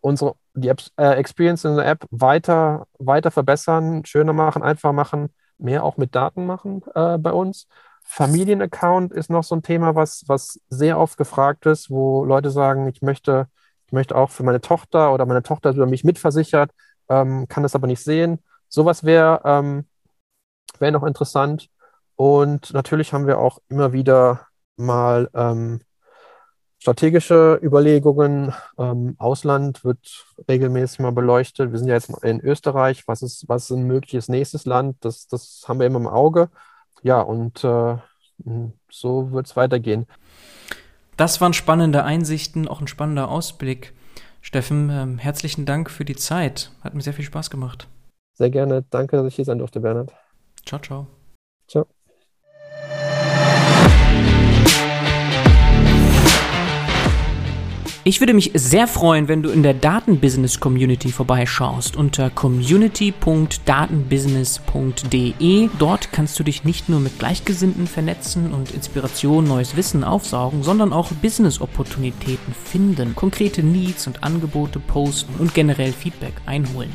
unsere die Apps, äh, Experience in der App weiter, weiter verbessern, schöner machen, einfacher machen, mehr auch mit Daten machen äh, bei uns. Familienaccount ist noch so ein Thema, was, was sehr oft gefragt ist, wo Leute sagen, ich möchte, ich möchte auch für meine Tochter oder meine Tochter ist über mich mitversichert, ähm, kann das aber nicht sehen. Sowas wäre ähm, wär noch interessant. Und natürlich haben wir auch immer wieder mal ähm, strategische Überlegungen. Ähm, Ausland wird regelmäßig mal beleuchtet. Wir sind ja jetzt in Österreich. Was ist, was ist ein mögliches nächstes Land? Das, das haben wir immer im Auge. Ja, und äh, so wird es weitergehen.
Das waren spannende Einsichten, auch ein spannender Ausblick. Steffen, ähm, herzlichen Dank für die Zeit. Hat mir sehr viel Spaß gemacht.
Sehr gerne. Danke, dass ich hier sein durfte, Bernhard.
Ciao, ciao.
Ciao.
Ich würde mich sehr freuen, wenn du in der Datenbusiness Community vorbeischaust unter community.datenbusiness.de. Dort kannst du dich nicht nur mit Gleichgesinnten vernetzen und Inspiration, neues Wissen aufsaugen, sondern auch Business-Opportunitäten finden, konkrete Needs und Angebote posten und generell Feedback einholen.